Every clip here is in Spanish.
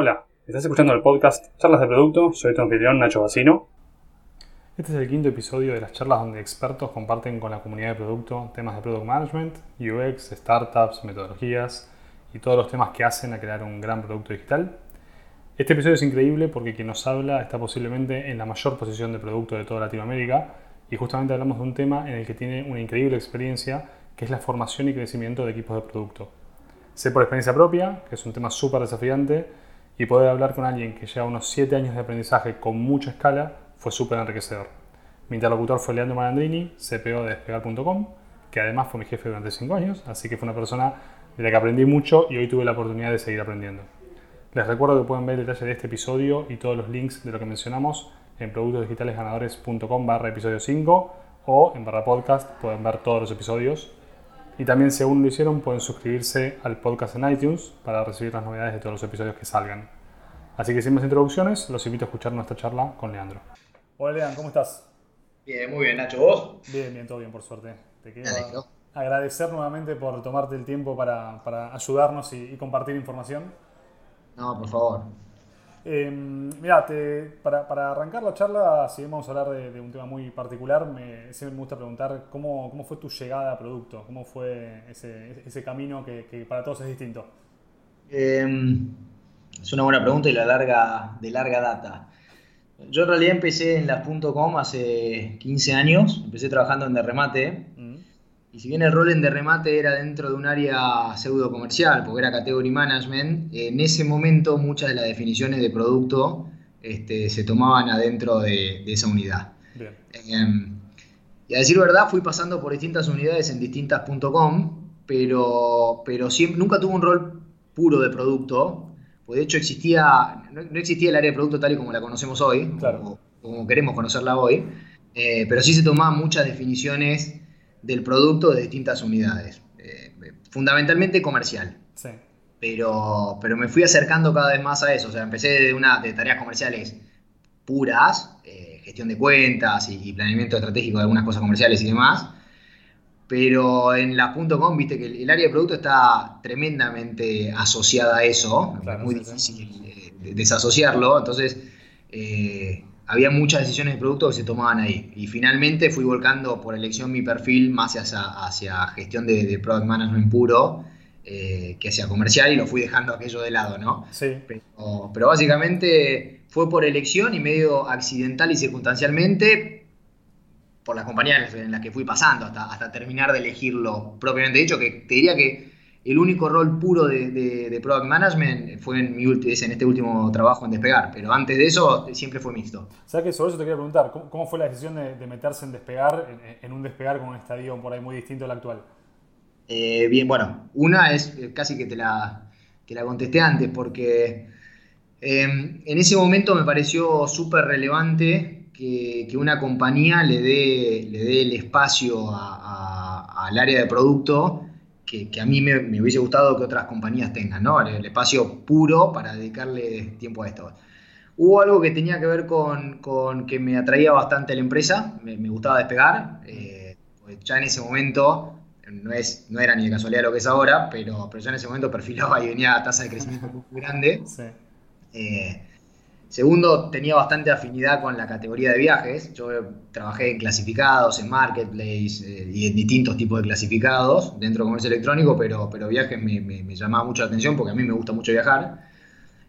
Hola, estás escuchando el podcast Charlas de Producto, soy tu anfitrión Nacho Bacino. Este es el quinto episodio de las charlas donde expertos comparten con la comunidad de producto temas de product management, UX, startups, metodologías y todos los temas que hacen a crear un gran producto digital. Este episodio es increíble porque quien nos habla está posiblemente en la mayor posición de producto de toda Latinoamérica y justamente hablamos de un tema en el que tiene una increíble experiencia que es la formación y crecimiento de equipos de producto. Sé por experiencia propia, que es un tema súper desafiante, y poder hablar con alguien que lleva unos 7 años de aprendizaje con mucha escala fue súper enriquecedor. Mi interlocutor fue Leandro Malandrini, CPO de despegar.com, que además fue mi jefe durante 5 años, así que fue una persona de la que aprendí mucho y hoy tuve la oportunidad de seguir aprendiendo. Les recuerdo que pueden ver detalles de este episodio y todos los links de lo que mencionamos en productosdigitalesganadores.com barra episodio 5 o en barra podcast pueden ver todos los episodios. Y también si aún no lo hicieron pueden suscribirse al podcast en iTunes para recibir las novedades de todos los episodios que salgan. Así que sin más introducciones, los invito a escuchar nuestra charla con Leandro. Hola Leandro, ¿cómo estás? Bien, muy bien, Nacho, ¿vos? Bien, bien, todo bien, por suerte. Te quiero agradecer nuevamente por tomarte el tiempo para, para ayudarnos y, compartir información. No, por favor. Eh, mira, para, para, arrancar la charla, si vamos a hablar de, un tema muy particular, me, siempre me gusta preguntar cómo, cómo, fue tu llegada a producto, cómo fue ese, ese camino que, que, para todos es distinto. Eh, es una buena pregunta y la larga, de larga data. Yo en realidad empecé en las.com hace 15 años, empecé trabajando en derremate. Mm. Y si bien el rol en derremate era dentro de un área pseudo comercial, porque era category management, en ese momento muchas de las definiciones de producto este, se tomaban adentro de, esa unidad. Em, y a decir verdad, fui pasando por distintas unidades en distintas.com, pero, pero siempre, nunca tuve un rol puro de producto, pues de hecho existía, no, existía el área de producto tal y como la conocemos hoy, como, queremos conocerla hoy, eh, pero sí se tomaban muchas definiciones del producto de distintas unidades, eh, fundamentalmente comercial. Pero, pero me fui acercando cada vez más a eso, o sea, empecé de, una, de tareas comerciales puras, eh, gestión de cuentas y, y, planeamiento estratégico de algunas cosas comerciales y demás, pero en la .com, viste que el, área de producto está tremendamente asociada a eso, es muy difícil desasociarlo, entonces eh, había muchas decisiones de producto que se tomaban ahí. Y finalmente fui volcando por elección mi perfil más hacia, hacia gestión de, product management puro, eh, que hacia comercial, y lo fui dejando aquello de lado, ¿no? Sí. Pero, pero básicamente fue por elección y medio accidental y circunstancialmente, por las compañías en las que fui pasando hasta, hasta terminar de elegirlo propiamente dicho, que te diría que el único rol puro de, Product Management fue en, mi, en este último trabajo en Despegar, pero antes de eso siempre fue mixto. ¿Sabes que sobre eso te quería preguntar? ¿Cómo, fue la decisión de, meterse en Despegar, en, un Despegar con un estadio por ahí muy distinto al actual? Eh, bien, bueno, una es eh, casi que te la, te la contesté antes, porque em, en ese momento me pareció súper relevante que, una compañía le dé, le dé el espacio al área de producto que, a mí me, hubiese gustado que otras compañías tengan, ¿no? El, espacio puro para dedicarle tiempo a esto. Hubo algo que tenía que ver con, que me atraía bastante la empresa, me, gustaba despegar. Eh, ya en ese momento, no, es, no era ni de casualidad lo que es ahora, pero, pero ya en ese momento perfilaba y venía a tasa de crecimiento muy grande. Sí. Eh, Segundo, tenía bastante afinidad con la categoría de viajes. Yo trabajé en clasificados, en marketplace eh, y en distintos tipos de clasificados dentro del comercio electrónico, pero, pero viajes me, llamaba mucho la atención porque a mí me gusta mucho viajar.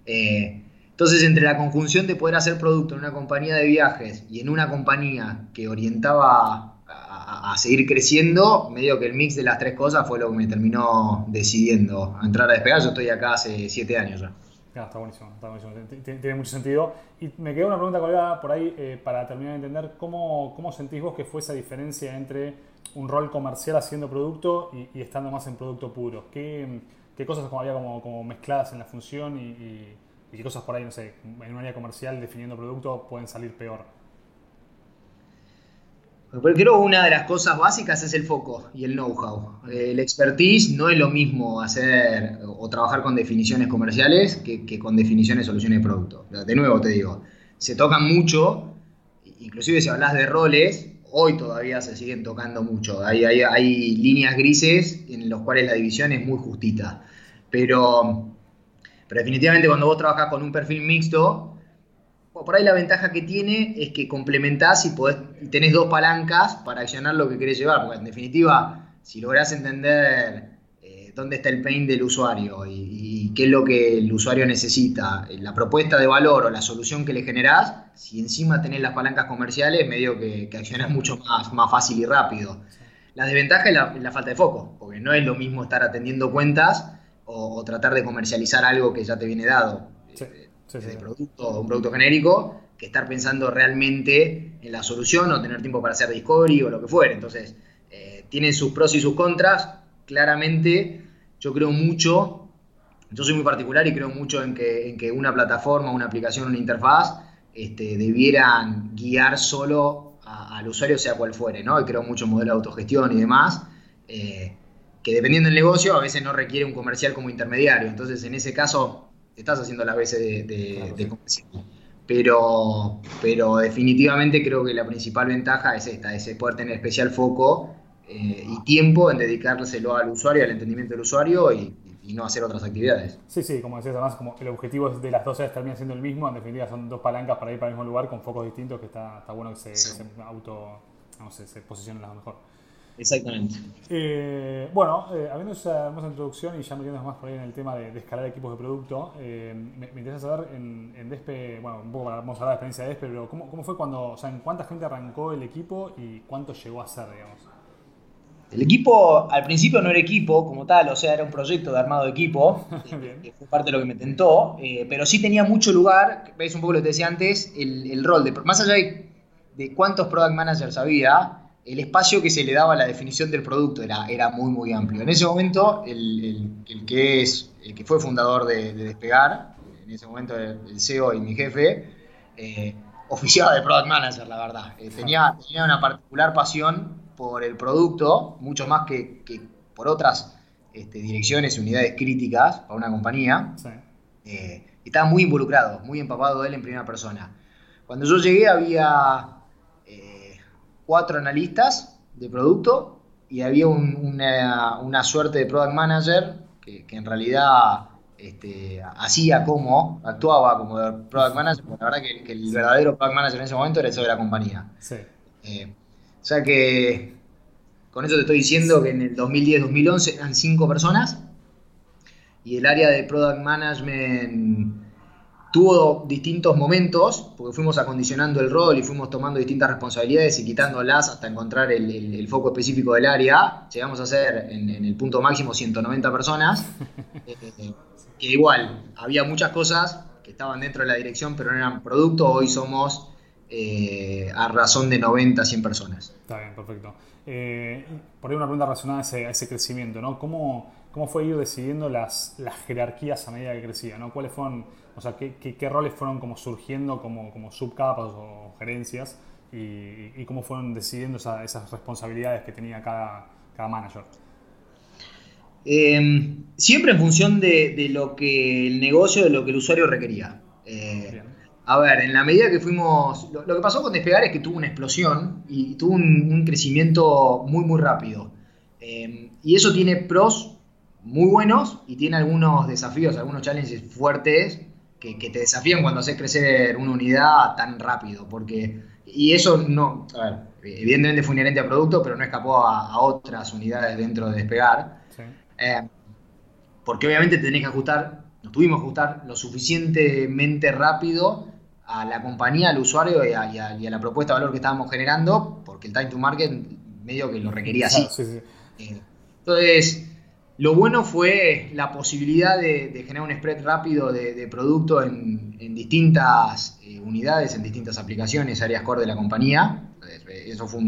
Eh, entonces, entre la conjunción de poder hacer producto en una compañía de viajes y en una compañía que orientaba a, seguir creciendo, medio que el mix de las tres cosas fue lo que me terminó decidiendo entrar a despegar. Yo estoy acá hace siete años ya está buenísimo, está buenísimo. Tiene, mucho sentido. Y me quedó una pregunta colgada por ahí eh, para terminar de entender cómo, cómo, sentís vos que fue esa diferencia entre un rol comercial haciendo producto y, estando más en producto puro. ¿Qué, qué cosas como había como, como, mezcladas en la función y, y, qué cosas por ahí, no sé, en un área comercial definiendo producto pueden salir peor? Pero creo que una de las cosas básicas es el foco y el know-how. El expertise no es lo mismo hacer o trabajar con definiciones comerciales que, con definiciones de soluciones de producto. De nuevo te digo, se tocan mucho, inclusive si hablas de roles, hoy todavía se siguen tocando mucho. Hay, hay, líneas grises en las cuales la división es muy justita. Pero, Pero definitivamente cuando vos trabajas con un perfil mixto, por ahí la ventaja que tiene es que complementás y, podés, tenés dos palancas para accionar lo que querés llevar, porque en definitiva, si lográs entender eh, dónde está el pain del usuario y, qué es lo que el usuario necesita, eh, la propuesta de valor o la solución que le generás, si encima tenés las palancas comerciales, medio que, que accionás mucho más, más fácil y rápido. La desventaja es la, falta de foco, porque no es lo mismo estar atendiendo cuentas o, tratar de comercializar algo que ya te viene dado. Sí de producto, un producto genérico, que estar pensando realmente en la solución o tener tiempo para hacer discovery o lo que fuera. Entonces, eh, tienen sus pros y sus contras. Claramente, yo creo mucho, yo soy muy particular y creo mucho en que, en que una plataforma, una aplicación, una interfaz este, debieran guiar solo al usuario, sea cual fuere, ¿no? Y creo mucho en modelo de autogestión y demás. Eh, que dependiendo del negocio a veces no requiere un comercial como intermediario. Entonces, en ese caso, estás haciendo las veces de, de, Pero, pero definitivamente creo que la principal ventaja es esta, es poder tener especial foco eh, y tiempo en dedicárselo al usuario, al entendimiento del usuario y, no hacer otras actividades. Sí, sí, como decías, además como el objetivo de las dos áreas termina siendo el mismo, en definitiva son dos palancas para ir para el mismo lugar con focos distintos que está, está bueno que se, se auto, no sé, se posicionen lo mejor. Exactamente. Eh, bueno, eh, habiendo esa hermosa introducción y ya metiéndonos más por ahí en el tema de, escalar equipos de producto, eh, me, interesa saber en, en, Despe, bueno, un poco vamos a hablar de la experiencia de Despe, pero ¿cómo, ¿cómo, fue cuando, o sea, en cuánta gente arrancó el equipo y cuánto llegó a ser, digamos? El equipo al principio no era equipo como tal, o sea, era un proyecto de armado de equipo, que fue parte de lo que me tentó, pero sí tenía mucho lugar, veis un poco lo que te decía antes, el, el rol de, más allá de, de cuántos product managers había, el espacio que se le daba a la definición del producto era, era muy, muy amplio. En ese momento, el, que, es, el que fue fundador de, Despegar, en ese momento el CEO y mi jefe, eh, oficiaba de Product Manager, la verdad. Eh, tenía, tenía una particular pasión por el producto, mucho más que, por otras este, direcciones unidades críticas para una compañía. Eh, estaba muy involucrado, muy empapado de él en primera persona. Cuando yo llegué había cuatro analistas de producto y había una, suerte de product manager que, en realidad este, hacía como, actuaba como product manager, porque la verdad que, el verdadero product manager en ese momento era el de la compañía. Eh, o sea que con eso te estoy diciendo que en el 2010-2011 eran cinco personas y el área de product management tuvo distintos momentos, porque fuimos acondicionando el rol y fuimos tomando distintas responsabilidades y quitándolas hasta encontrar el, foco específico del área. Llegamos a ser en, el punto máximo 190 personas, eh, que igual había muchas cosas que estaban dentro de la dirección, pero no eran producto. Hoy somos eh, a razón de 90, 100 personas. Está bien, perfecto. Eh, por ahí una pregunta relacionada a ese, crecimiento, ¿no? ¿Cómo, ¿Cómo, fue ir decidiendo las, las jerarquías a medida que crecía, ¿no? ¿Cuáles fueron o sea, ¿qué, roles fueron como surgiendo como, como subcapas o gerencias y, cómo fueron decidiendo esas responsabilidades que tenía cada, cada manager? Em, siempre en función de, lo que el negocio, de lo que el usuario requería. Eh, a ver, en la medida que fuimos. Lo, que pasó con Despegar es que tuvo una explosión y tuvo un, crecimiento muy, muy rápido. Em, y eso tiene pros muy buenos y tiene algunos desafíos, algunos challenges fuertes que, te desafían cuando haces crecer una unidad tan rápido, porque, y eso no, a ver, evidentemente fue inherente al producto, pero no escapó a, otras unidades dentro de despegar, eh, porque obviamente tenés que ajustar, nos tuvimos que ajustar lo suficientemente rápido a la compañía, al usuario y a, la propuesta de valor que estábamos generando, porque el time to market medio que lo requería así. Eh, entonces, lo bueno fue la posibilidad de, generar un spread rápido de, producto en, distintas eh, unidades, en distintas aplicaciones, áreas core de la compañía. Eso fue,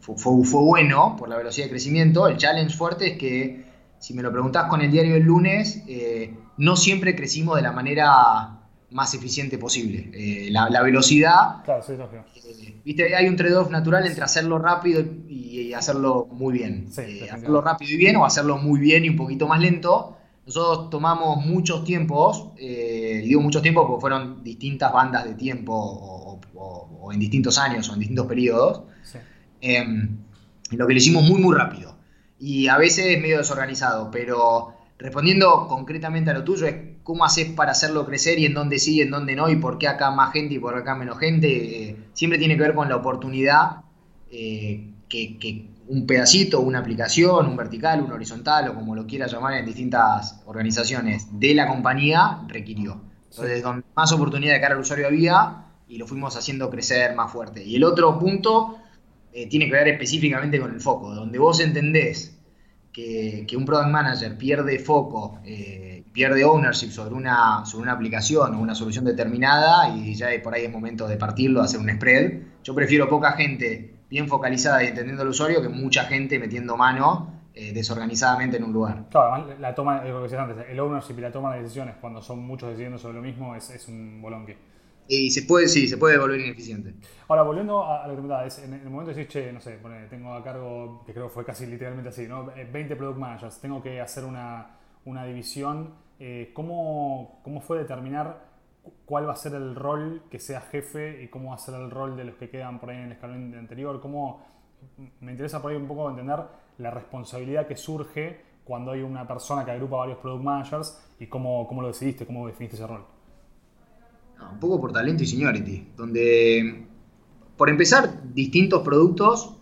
fue, bueno por la velocidad de crecimiento. El challenge fuerte es que, si me lo preguntás con el diario del lunes, eh, no siempre crecimos de la manera más eficiente posible. Eh, la, velocidad. Claro, sí, eh, ¿viste? Hay un trade-off natural entre hacerlo rápido y, hacerlo muy bien. Eh, hacerlo rápido y bien o hacerlo muy bien y un poquito más lento. Nosotros tomamos muchos tiempos, y digo muchos tiempos porque fueron distintas bandas de tiempo o, en distintos años o en distintos periodos. Em, lo que lo hicimos muy, muy rápido. Y a veces medio desorganizado, pero respondiendo concretamente a lo tuyo, es cómo haces para hacerlo crecer y en dónde sí, en dónde no, y por qué acá más gente y por acá menos gente, eh, siempre tiene que ver con la oportunidad eh, que, un pedacito, una aplicación, un vertical, un horizontal o como lo quiera llamar en distintas organizaciones de la compañía requirió. Entonces, donde más oportunidad de cara al usuario había y lo fuimos haciendo crecer más fuerte. Y el otro punto eh, tiene que ver específicamente con el foco, donde vos entendés que, un product manager pierde foco, pierde ownership sobre una, sobre una aplicación o una solución determinada y ya por ahí es momento de partirlo, hacer un spread. Yo prefiero poca gente bien focalizada y entendiendo al usuario que mucha gente metiendo mano eh, desorganizadamente en un lugar. Claro, la toma, lo que decías antes, el ownership y la toma de decisiones cuando son muchos decidiendo sobre lo mismo es, es un bolonque. Y se puede, sí, se puede volver ineficiente. Ahora, volviendo a, lo que me es en el momento de decir, che, no sé, tengo a cargo, que creo que fue casi literalmente así, ¿no? 20 eh, product managers, tengo que hacer una, una división. Eh, ¿cómo, ¿Cómo fue determinar cuál va a ser el rol que sea jefe y cómo va a ser el rol de los que quedan por ahí en el escalón anterior? ¿Cómo, me interesa por ahí un poco entender la responsabilidad que surge cuando hay una persona que agrupa varios product managers y cómo, cómo lo decidiste, cómo definiste ese rol un poco por talento y seniority, donde, por empezar, distintos productos,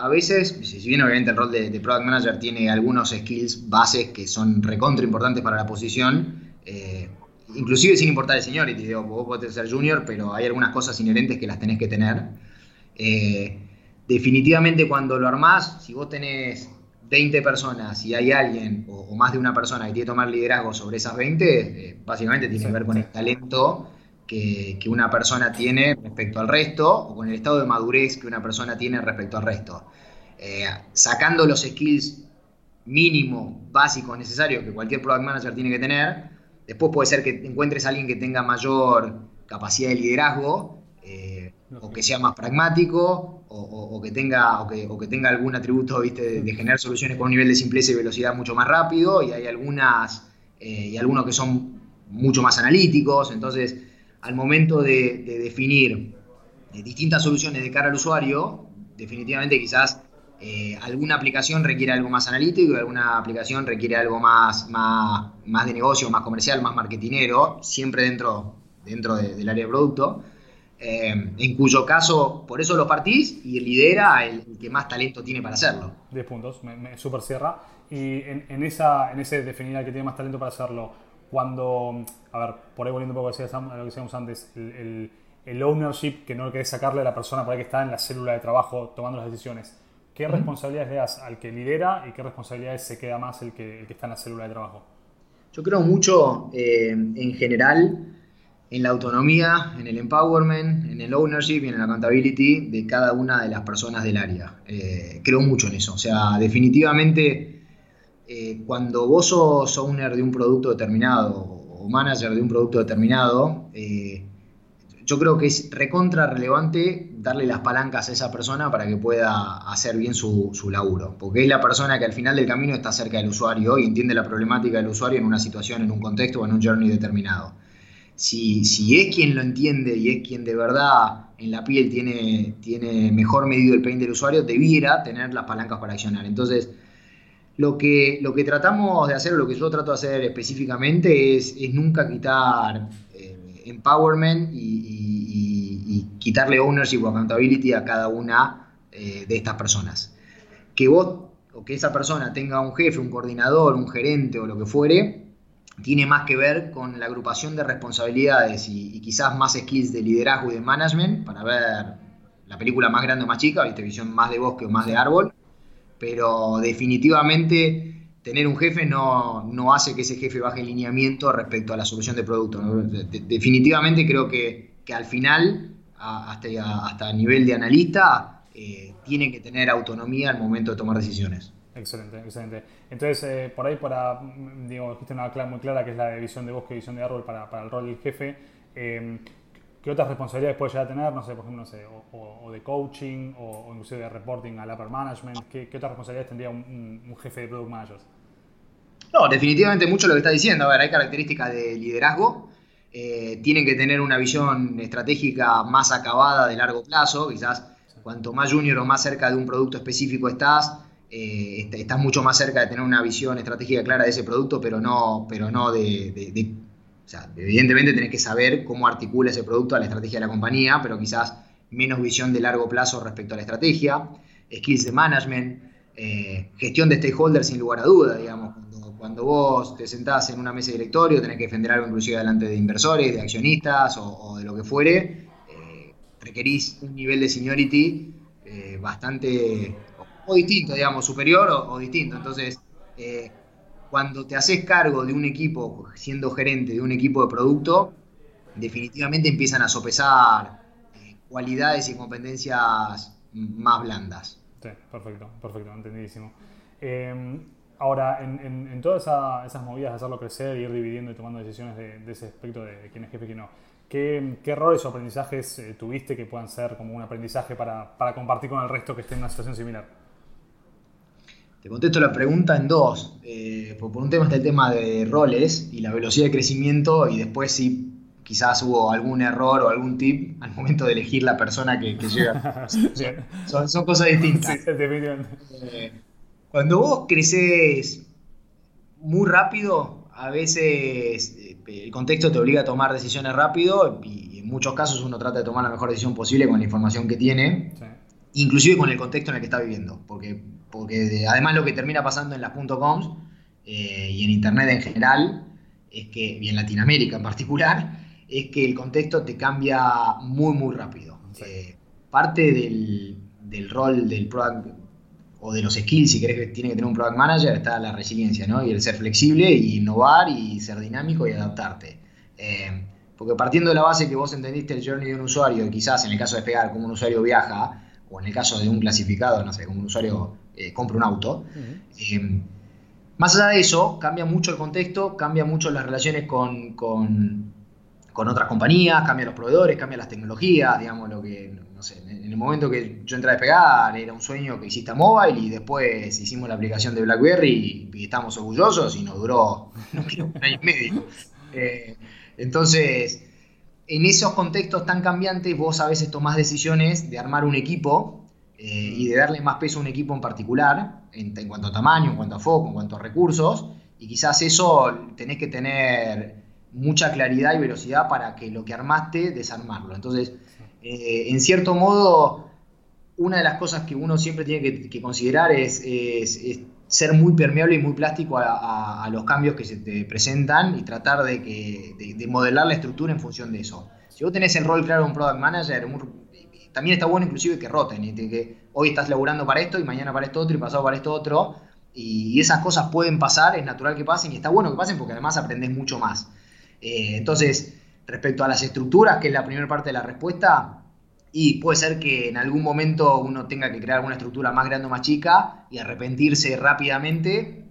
a veces, si bien obviamente el rol de, Product Manager tiene algunos skills bases que son recontra importantes para la posición, eh, inclusive sin importar el seniority, digo, vos podés ser junior, pero hay algunas cosas inherentes que las tenés que tener. Eh, definitivamente cuando lo armás, si vos tenés 20 personas y hay alguien o, más de una persona que tiene que tomar liderazgo sobre esas 20, eh, básicamente tiene que ver con el talento que, una persona tiene respecto al resto o con el estado de madurez que una persona tiene respecto al resto. Eh, sacando los skills mínimos, básicos, necesarios que cualquier product manager tiene que tener, después puede ser que encuentres a alguien que tenga mayor capacidad de liderazgo eh, o que sea más pragmático o, que tenga, o que, tenga algún atributo ¿viste? De, generar soluciones con un nivel de simpleza y velocidad mucho más rápido y hay algunas eh, y algunos que son mucho más analíticos, entonces al momento de, definir eh, distintas soluciones de cara al usuario, definitivamente quizás eh, alguna aplicación requiere algo más analítico alguna aplicación requiere algo más, más, más de negocio, más comercial, más marketinero, siempre dentro, dentro del área de producto. Eh, en cuyo caso, por eso lo partís y lidera el, que más talento tiene para hacerlo. 10 puntos, me, me cierra. Y en, esa, en ese definir al que tiene más talento para hacerlo, cuando, a ver, por ahí volviendo un poco a lo que decíamos antes, el, ownership que no querés sacarle a la persona por ahí que está en la célula de trabajo tomando las decisiones, ¿qué responsabilidades le das al que lidera y qué responsabilidades se queda más el que, está en la célula de trabajo? Yo creo mucho eh, en general en la autonomía, en el empowerment, en el ownership y en la accountability de cada una de las personas del área. Eh, creo mucho en eso. O sea, definitivamente eh, cuando vos sos owner de un producto determinado o manager de un producto determinado, eh, yo creo que es recontra relevante darle las palancas a esa persona para que pueda hacer bien su, laburo, porque es la persona que al final del camino está cerca del usuario y entiende la problemática del usuario en una situación, en un contexto o en un journey determinado. Si, es quien lo entiende y es quien de verdad en la piel tiene, tiene mejor medido el pain del usuario, debiera tener las palancas para accionar. Entonces, lo que, lo que tratamos de hacer, lo que yo trato de hacer específicamente es, nunca quitar eh, empowerment y, quitarle ownership o accountability a cada una eh, de estas personas. Que vos o que esa persona tenga un jefe, un coordinador, un gerente o lo que fuere, tiene más que ver con la agrupación de responsabilidades y, quizás más skills de liderazgo y de management para ver la película más grande o más chica, viste, visión más de bosque o más de árbol pero definitivamente tener un jefe no, hace que ese jefe baje el lineamiento respecto a la solución de producto. definitivamente creo que, al final, hasta, hasta a nivel de analista, eh, tiene que tener autonomía al momento de tomar decisiones. Excelente, excelente. Entonces, eh, por ahí, para, digo, dijiste una clave muy clara que es la de visión de bosque y visión de árbol para, para el rol del jefe. Eh, ¿Qué otras responsabilidades puede llegar a tener? No sé, por ejemplo, no sé, o, de coaching o, inclusive de reporting al upper management. ¿Qué, otras responsabilidades tendría un, jefe de product managers? No, definitivamente mucho lo que está diciendo. A ver, hay características de liderazgo. Eh, tienen que tener una visión estratégica más acabada de largo plazo. Quizás cuanto más junior o más cerca de un producto específico estás, eh, estás mucho más cerca de tener una visión estratégica clara de ese producto, pero no, pero no de sea, evidentemente tenés que saber cómo articula ese producto a la estrategia de la compañía, pero quizás menos visión de largo plazo respecto a la estrategia, skills de management, eh, gestión de stakeholders sin lugar a duda, digamos, cuando, vos te sentás en una mesa de directorio, tenés que defender algo inclusive delante de inversores, de accionistas o, de lo que fuere, eh, requerís un nivel de seniority eh, bastante o, distinto, digamos, superior o, distinto. Entonces, cuando te haces cargo de un equipo, siendo gerente de un equipo de producto, definitivamente empiezan a sopesar cualidades y competencias más blandas. Sí, perfecto, perfecto, entendidísimo. Em, ahora, en, todas esas movidas de hacerlo crecer, ir dividiendo y tomando decisiones de, ese aspecto de quién es jefe y quién no, ¿qué, qué errores o aprendizajes eh, tuviste que puedan ser como un aprendizaje para, compartir con el resto que esté en una situación similar? Te contesto la pregunta en dos. Eh, por, un tema está el tema de roles y la velocidad de crecimiento y después sí quizás hubo algún error o algún tip al momento de elegir la persona que, llega. son, cosas distintas. Eh, cuando vos creces muy rápido, a veces eh, el contexto te obliga a tomar decisiones rápido y en muchos casos uno trata de tomar la mejor decisión posible con la información que tiene, inclusive con el contexto en el que está viviendo, porque, porque además lo que termina pasando en las .coms eh, y en Internet en general, es que, y en Latinoamérica en particular, es que el contexto te cambia muy, muy rápido. Eh, parte del, rol del product o de los skills, si querés que tiene que tener un product manager, está la resiliencia, ¿no? Y el ser flexible y innovar y ser dinámico y adaptarte. Eh, porque partiendo de la base que vos entendiste el journey de un usuario, y quizás en el caso de pegar como un usuario viaja, o en el caso de un clasificado, no sé, como un usuario eh, compra un auto, más allá de eso, cambia mucho el contexto, cambia mucho las relaciones con con otras compañías, cambia los proveedores, cambia las tecnologías, digamos, lo que, no sé, en el momento que yo entré a despegar era un sueño que hiciste mobile y después hicimos la aplicación de BlackBerry y, estamos orgullosos y nos duró un año y medio. Eh, entonces, en esos contextos tan cambiantes vos a veces tomás decisiones de armar un equipo eh, y de darle más peso a un equipo en particular, en, en cuanto a tamaño, en cuanto a foco, en cuanto a recursos, y quizás eso tenés que tener mucha claridad y velocidad para que lo que armaste, desarmarlo. Entonces, eh, en cierto modo, una de las cosas que uno siempre tiene que, considerar es, ser muy permeable y muy plástico a, los cambios que se te presentan y tratar de, que, de, modelar la estructura en función de eso. Si vos tenés el rol claro de un product manager, también está bueno inclusive que roten, y que hoy estás laburando para esto y mañana para esto otro y pasado para esto otro, y, esas cosas pueden pasar, es natural que pasen y está bueno que pasen porque además aprendes mucho más. Eh, entonces, respecto a las estructuras, que es la primera parte de la respuesta, y puede ser que en algún momento uno tenga que crear una estructura más grande o más chica y arrepentirse rápidamente,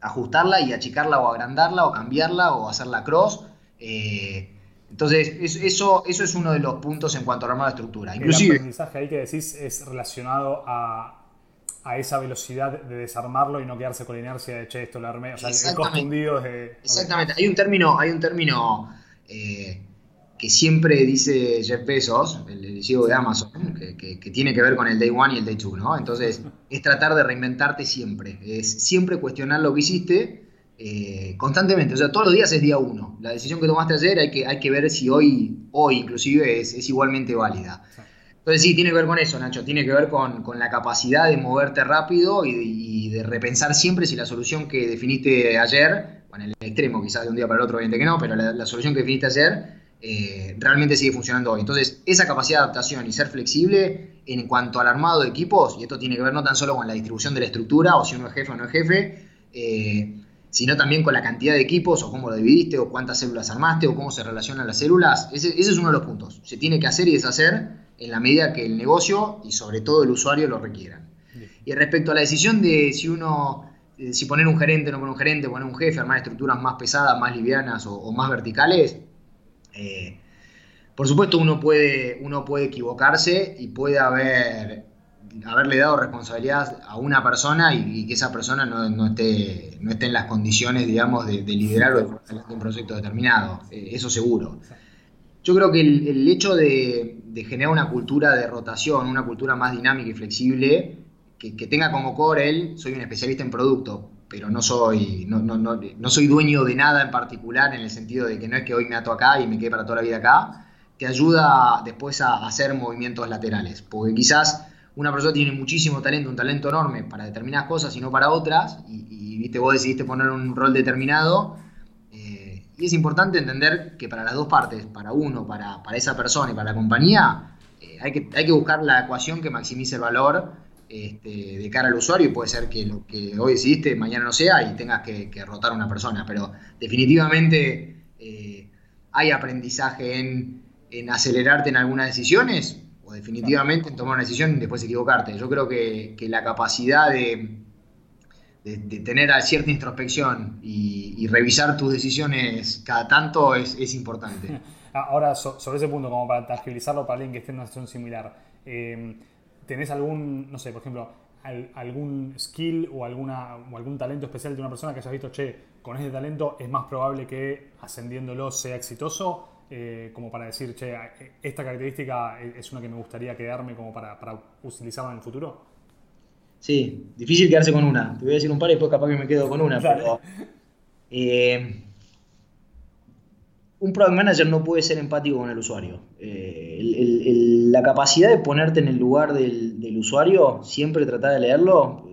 ajustarla y achicarla o agrandarla o cambiarla o hacerla cross. Eh, entonces, eso, eso es uno de los puntos en cuanto a armado de estructura. Inclusive, el mensaje ahí que decís es relacionado a, esa velocidad de desarmarlo y no quedarse con la inercia de, che, esto lo armé. O sea, el costo Exactamente. Hay un término, hay un término eh, que siempre dice Jeff Bezos, el, CEO de Amazon, que, tiene que ver con el day one y el day two, ¿no? Entonces, es tratar de reinventarte siempre. Es siempre cuestionar lo que hiciste eh, constantemente. O sea, todos los días es día uno. La decisión que tomaste ayer hay que, hay que ver si hoy, hoy inclusive, es, igualmente válida. Entonces sí, tiene que ver con eso, Nacho, tiene que ver con, la capacidad de moverte rápido y, de repensar siempre si la solución que definiste ayer, bueno, en el extremo quizás de un día para el otro, obviamente que no, pero la, solución que definiste ayer eh, realmente sigue funcionando hoy. Entonces, esa capacidad de adaptación y ser flexible en cuanto al armado de equipos, y esto tiene que ver no tan solo con la distribución de la estructura, o si uno es jefe o no es jefe, eh, sino también con la cantidad de equipos, o cómo lo dividiste, o cuántas células armaste, o cómo se relacionan las células. Ese, ese es uno de los puntos. Se tiene que hacer y deshacer en la medida que el negocio y sobre todo el usuario lo requieran. Y respecto a la decisión de si uno, eh, si poner un gerente o no poner un gerente, poner un jefe, armar estructuras más pesadas, más livianas o, más verticales, eh, por supuesto uno puede, uno puede equivocarse y puede haber, haberle dado responsabilidad a una persona y, que esa persona no, esté, no esté en las condiciones, digamos, de, liderar un proyecto determinado, eh, eso seguro. Yo creo que el, hecho de, generar una cultura de rotación, una cultura más dinámica y flexible, que, tenga como core el soy un especialista en producto, pero no soy, no, no, no, no, soy dueño de nada en particular en el sentido de que no es que hoy me ato acá y me quede para toda la vida acá, te ayuda después a hacer movimientos laterales, porque quizás una persona tiene muchísimo talento, un talento enorme para determinadas cosas y no para otras, y, viste, vos decidiste poner un rol determinado, eh, y es importante entender que para las dos partes, para uno, para, esa persona y para la compañía, eh, hay, que, hay que buscar la ecuación que maximice el valor este, de cara al usuario y puede ser que lo que hoy decidiste mañana no sea y tengas que, rotar a una persona, pero definitivamente eh, hay aprendizaje en, acelerarte en algunas decisiones definitivamente en tomar una decisión y después equivocarte. Yo creo que, la capacidad de, de, tener cierta introspección y, revisar tus decisiones cada tanto es, importante. Ahora, sobre ese punto, como para tangibilizarlo para alguien que esté en una situación similar, eh, ¿tenés algún, no sé, por ejemplo, algún skill o, alguna, o algún talento especial de una persona que hayas visto, che, con este talento es más probable que ascendiéndolo sea exitoso? Eh, como para decir, che, esta característica es una que me gustaría quedarme como para, para utilizarla en el futuro? Sí, difícil quedarse con una. Te voy a decir un par y después capaz que me quedo con una, pero... Eh, un product manager no puede ser empático con el usuario. Eh, la capacidad de ponerte en el lugar del, usuario, siempre tratar de leerlo,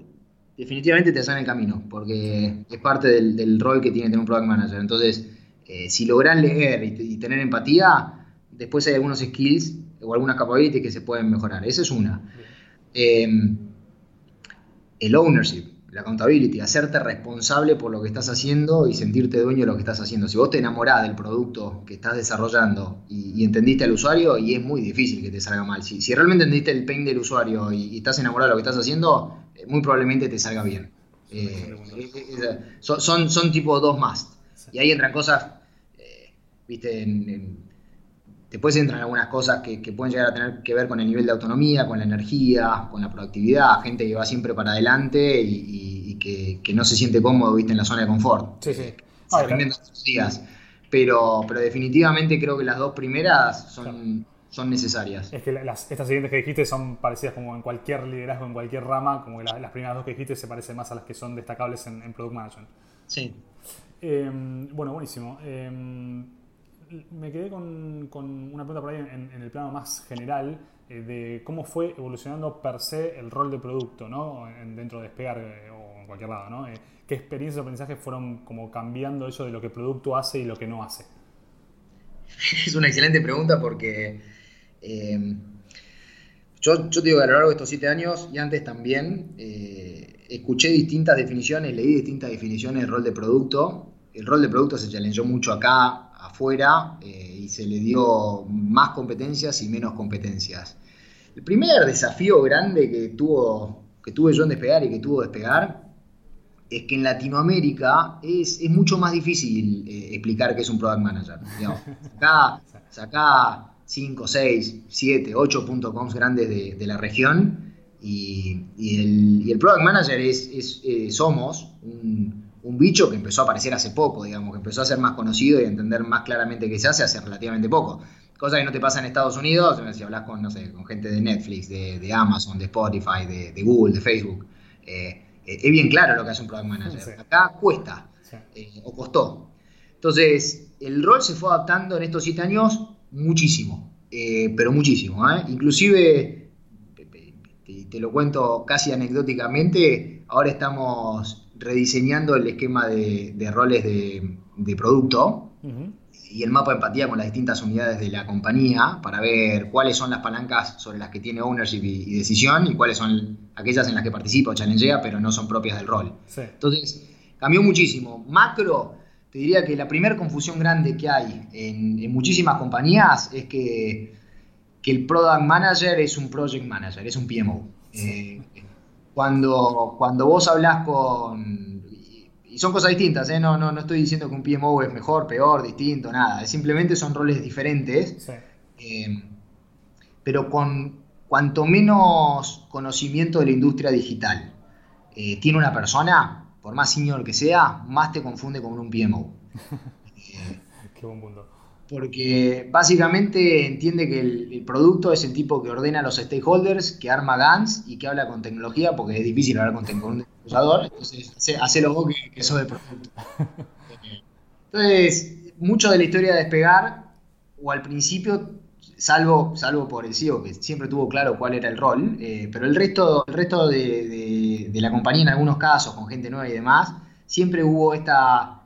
definitivamente te sale el camino, porque es parte del, rol que tiene tener un product manager. Entonces, eh, si logras leer y, tener empatía, después hay algunos skills o algunas capabilities que se pueden mejorar. Esa es una. Eh, el ownership la accountability, hacerte responsable por lo que estás haciendo y sentirte dueño de lo que estás haciendo. Si vos te enamorás del producto que estás desarrollando y, entendiste al usuario, y es muy difícil que te salga mal. Si, realmente entendiste el pain del usuario y, estás enamorado de lo que estás haciendo, eh, muy probablemente te salga bien. Eh, eh, son, son, tipo dos más. Y ahí entran cosas, viste, en Después entran algunas cosas que, pueden llegar a tener que ver con el nivel de autonomía, con la energía, con la productividad, gente que va siempre para adelante y, que, no se siente cómodo ¿viste? en la zona de confort. Sí, sí. Se días. Pero, pero definitivamente creo que las dos primeras son, son necesarias. Es que las, estas siguientes que dijiste son parecidas como en cualquier liderazgo, en cualquier rama, como que las, primeras dos que dijiste se parecen más a las que son destacables en, Product Management. Sí. Em, bueno, buenísimo. Em, me quedé con, una pregunta por ahí en, el plano más general eh, de cómo fue evolucionando per se el rol de producto, ¿no? dentro de Despegar eh, o en cualquier lado, ¿no? Eh, ¿Qué experiencias de aprendizaje fueron como cambiando eso de lo que producto hace y lo que no hace? Es una excelente pregunta porque yo, yo, te digo que a lo largo de estos siete años y antes también escuché distintas definiciones, leí distintas definiciones del rol de producto. El rol de producto se challengeó mucho acá, afuera eh, y se le dio más competencias y menos competencias. El primer desafío grande que, tuvo, que tuve yo en despegar y que tuvo despegar es que en Latinoamérica es, mucho más difícil eh, explicar qué es un product manager. Sacá, 5, 6, 7, 8 puntos grandes de, la región y, el, product manager es, eh, somos un, un bicho que empezó a aparecer hace poco, digamos, que empezó a ser más conocido y a entender más claramente qué se hace hace relativamente poco. Cosa que no te pasa en Estados Unidos, si hablas con, no sé, con gente de Netflix, de, Amazon, de Spotify, de, Google, de Facebook, eh, eh, es bien claro lo que hace un product manager. Acá cuesta, eh, o costó. Entonces, el rol se fue adaptando en estos siete años muchísimo, pero muchísimo. Inclusive, te lo cuento casi anecdóticamente, ahora estamos rediseñando el esquema de, roles de, producto y el mapa de empatía con las distintas unidades de la compañía para ver cuáles son las palancas sobre las que tiene ownership y, decisión y cuáles son aquellas en las que participa o challengea pero no son propias del rol. Entonces, cambió muchísimo. Macro, te diría que la primera confusión grande que hay en, muchísimas compañías es que, el product manager es un project manager, es un PMO. Eh, cuando, cuando vos hablas con... Y son cosas distintas, ¿eh? no, no, no estoy diciendo que un PMO es mejor, peor, distinto, nada. Simplemente son roles diferentes. Eh, pero con cuanto menos conocimiento de la industria digital eh, tiene una persona, por más senior que sea, más te confunde con un PMO. Qué buen punto porque básicamente entiende que el, producto es el tipo que ordena a los stakeholders, que arma GANs y que habla con tecnología, porque es difícil hablar con, desarrollador, entonces hacelo vos que, que sos de producto. Entonces, mucho de la historia de despegar, o al principio, salvo, salvo por el CEO, que siempre tuvo claro cuál era el rol, eh, pero el resto, el resto de, la compañía, en algunos casos, con gente nueva y demás, siempre hubo esta,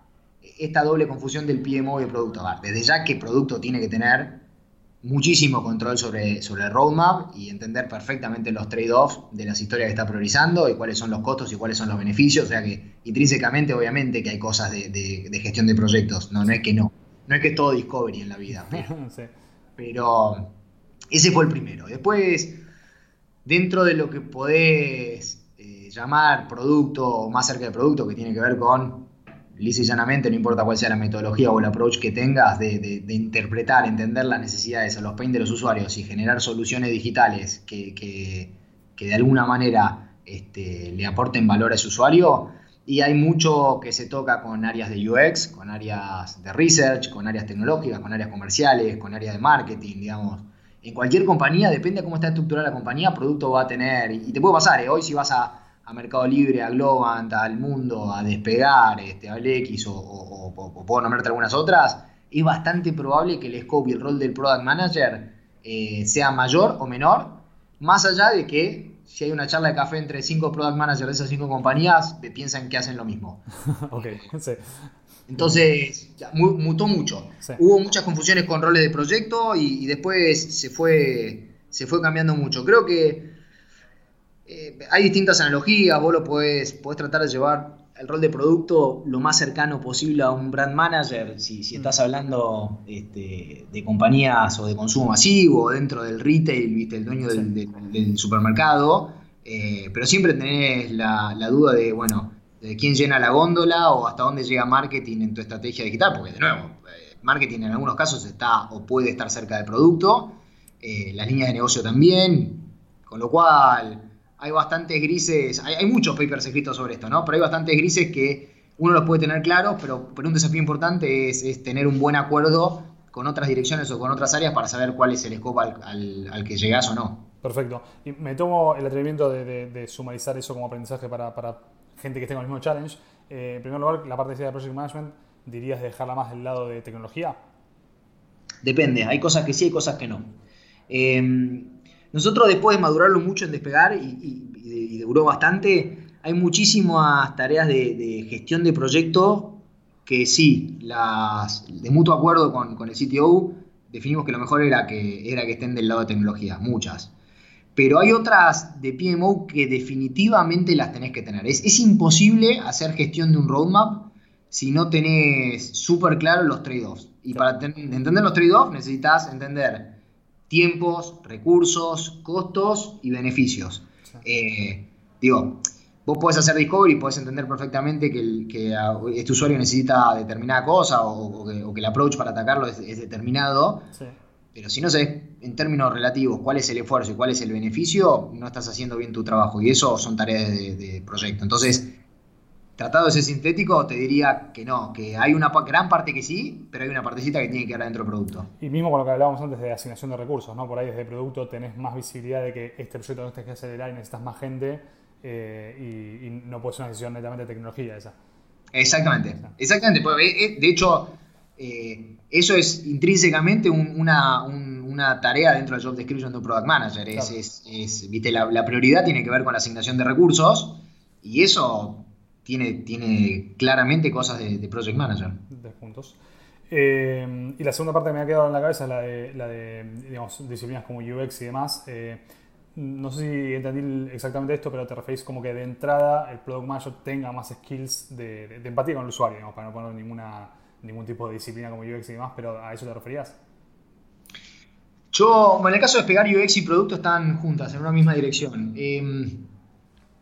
esta doble confusión del PMO y el producto. Desde ya que producto tiene que tener muchísimo control sobre, sobre el roadmap y entender perfectamente los trade-offs de las historias que está priorizando y cuáles son los costos y cuáles son los beneficios. O sea que intrínsecamente, obviamente, que hay cosas de, gestión de proyectos. No, no es que no. No es que es todo discovery en la vida. Pero, ese fue el primero. Después, dentro de lo que podés eh, llamar producto, más cerca de producto, que tiene que ver con lisa y llanamente, no importa cuál sea la metodología o el approach que tengas, de, interpretar, entender las necesidades a los pain de los usuarios y generar soluciones digitales que, de alguna manera este, le aporten valor a ese usuario. Y hay mucho que se toca con áreas de UX, con áreas de research, con áreas tecnológicas, con áreas comerciales, con áreas de marketing, digamos. En cualquier compañía, depende de cómo está estructurada la compañía, producto va a tener, y te puede pasar, ¿eh? hoy si vas a a Mercado Libre, a Globant, al Mundo, a Despegar, este, a X o, puedo nombrarte algunas otras, es bastante probable que el scope y el rol del Product Manager eh, sea mayor o menor, más allá de que si hay una charla de café entre cinco Product Managers de esas cinco compañías, piensan que hacen lo mismo. ok, sí. Entonces, mutó mucho. Hubo muchas confusiones con roles de proyecto y, y después se fue, se fue cambiando mucho. Creo que eh, hay distintas analogías, vos lo podés, tratar de llevar el rol de producto lo más cercano posible a un brand manager, si, estás hablando este, de compañías o de consumo masivo, dentro del retail, ¿viste? el dueño del, supermercado, eh, pero siempre tenés la, duda de, bueno, de quién llena la góndola o hasta dónde llega marketing en tu estrategia digital, porque de nuevo, eh, marketing en algunos casos está o puede estar cerca del producto, las líneas de negocio también, con lo cual hay bastantes grises, hay, muchos papers escritos sobre esto, ¿no? Pero hay bastantes grises que uno los puede tener claros, pero, pero un desafío importante es, tener un buen acuerdo con otras direcciones o con otras áreas para saber cuál es el scope al, que llegas o no. Perfecto. Y me tomo el atrevimiento de, sumarizar eso como aprendizaje para, gente que esté con el mismo challenge. Eh, en primer lugar, la parte de Project Management, ¿dirías dejarla más del lado de tecnología? Depende, hay cosas que sí, hay cosas que no. Eh, nosotros después de madurarlo mucho en despegar y, duró bastante, hay muchísimas tareas de, gestión de proyecto que sí, las, de mutuo acuerdo con, el CTO, definimos que lo mejor era que, era que estén del lado de tecnología, muchas. Pero hay otras de PMO que definitivamente las tenés que tener. Es, es imposible hacer gestión de un roadmap si no tenés súper claro los trade-offs. Y para entender los trade-offs necesitas entender tiempos, recursos, costos y beneficios. Eh, digo, vos podés hacer discovery, podés entender perfectamente que, este usuario necesita determinada cosa o, que, el approach para atacarlo es, determinado. Pero si no sé en términos relativos cuál es el esfuerzo y cuál es el beneficio, no estás haciendo bien tu trabajo. Y eso son tareas de, de proyecto. Entonces, tratado de ser sintético, te diría que no, que hay una gran parte que sí, pero hay una partecita que tiene que quedar dentro del producto. Y mismo con lo que hablábamos antes de asignación de recursos, ¿no? Por ahí desde producto tenés más visibilidad de que este proyecto no tenés que acelerar y necesitas más gente eh, y, no puede ser una decisión netamente de tecnología esa. Exactamente, exactamente. Pues, eh, eh, de hecho, eso es intrínsecamente una, tarea dentro del job description de un product manager. Es, ¿viste? la prioridad tiene que ver con la asignación de recursos y eso tiene, tiene claramente cosas de, Project Manager. De puntos. Eh, y la segunda parte que me ha quedado en la cabeza es la de, la de digamos, disciplinas como UX y demás. Eh, no sé si entendí exactamente esto, pero te referís como que de entrada el Product Manager tenga más skills de, empatía con el usuario, digamos, para no poner ninguna, ningún tipo de disciplina como UX y demás, pero ¿a eso te referías? Yo, en el caso de pegar UX y producto están juntas, en una misma dirección. Eh,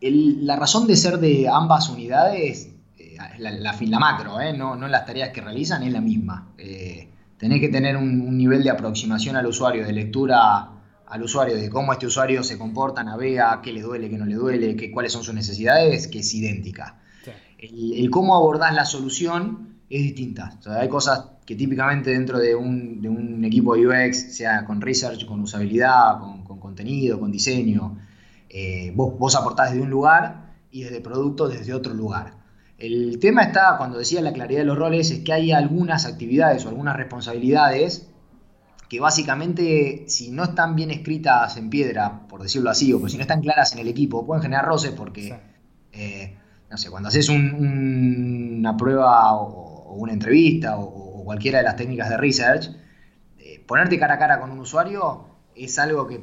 la razón de ser de ambas unidades, eh, la, la, macro, eh, no, no, las tareas que realizan, es la misma. Eh, tenés que tener un, nivel de aproximación al usuario, de lectura al usuario, de cómo este usuario se comporta, navega, qué le duele, qué no le duele, qué, cuáles son sus necesidades, que es idéntica. El, cómo abordás la solución es distinta. hay cosas que típicamente dentro de un, de un, equipo de UX, sea con research, con usabilidad, con, con contenido, con diseño, eh, vos, aportás desde un lugar y desde producto desde otro lugar. El tema está, cuando decía la claridad de los roles, es que hay algunas actividades o algunas responsabilidades que básicamente, si no están bien escritas en piedra, por decirlo así, o si no están claras en el equipo, pueden generar roces porque, eh, no sé, cuando haces una prueba o, una entrevista o, cualquiera de las técnicas de research, eh, ponerte cara a cara con un usuario es algo que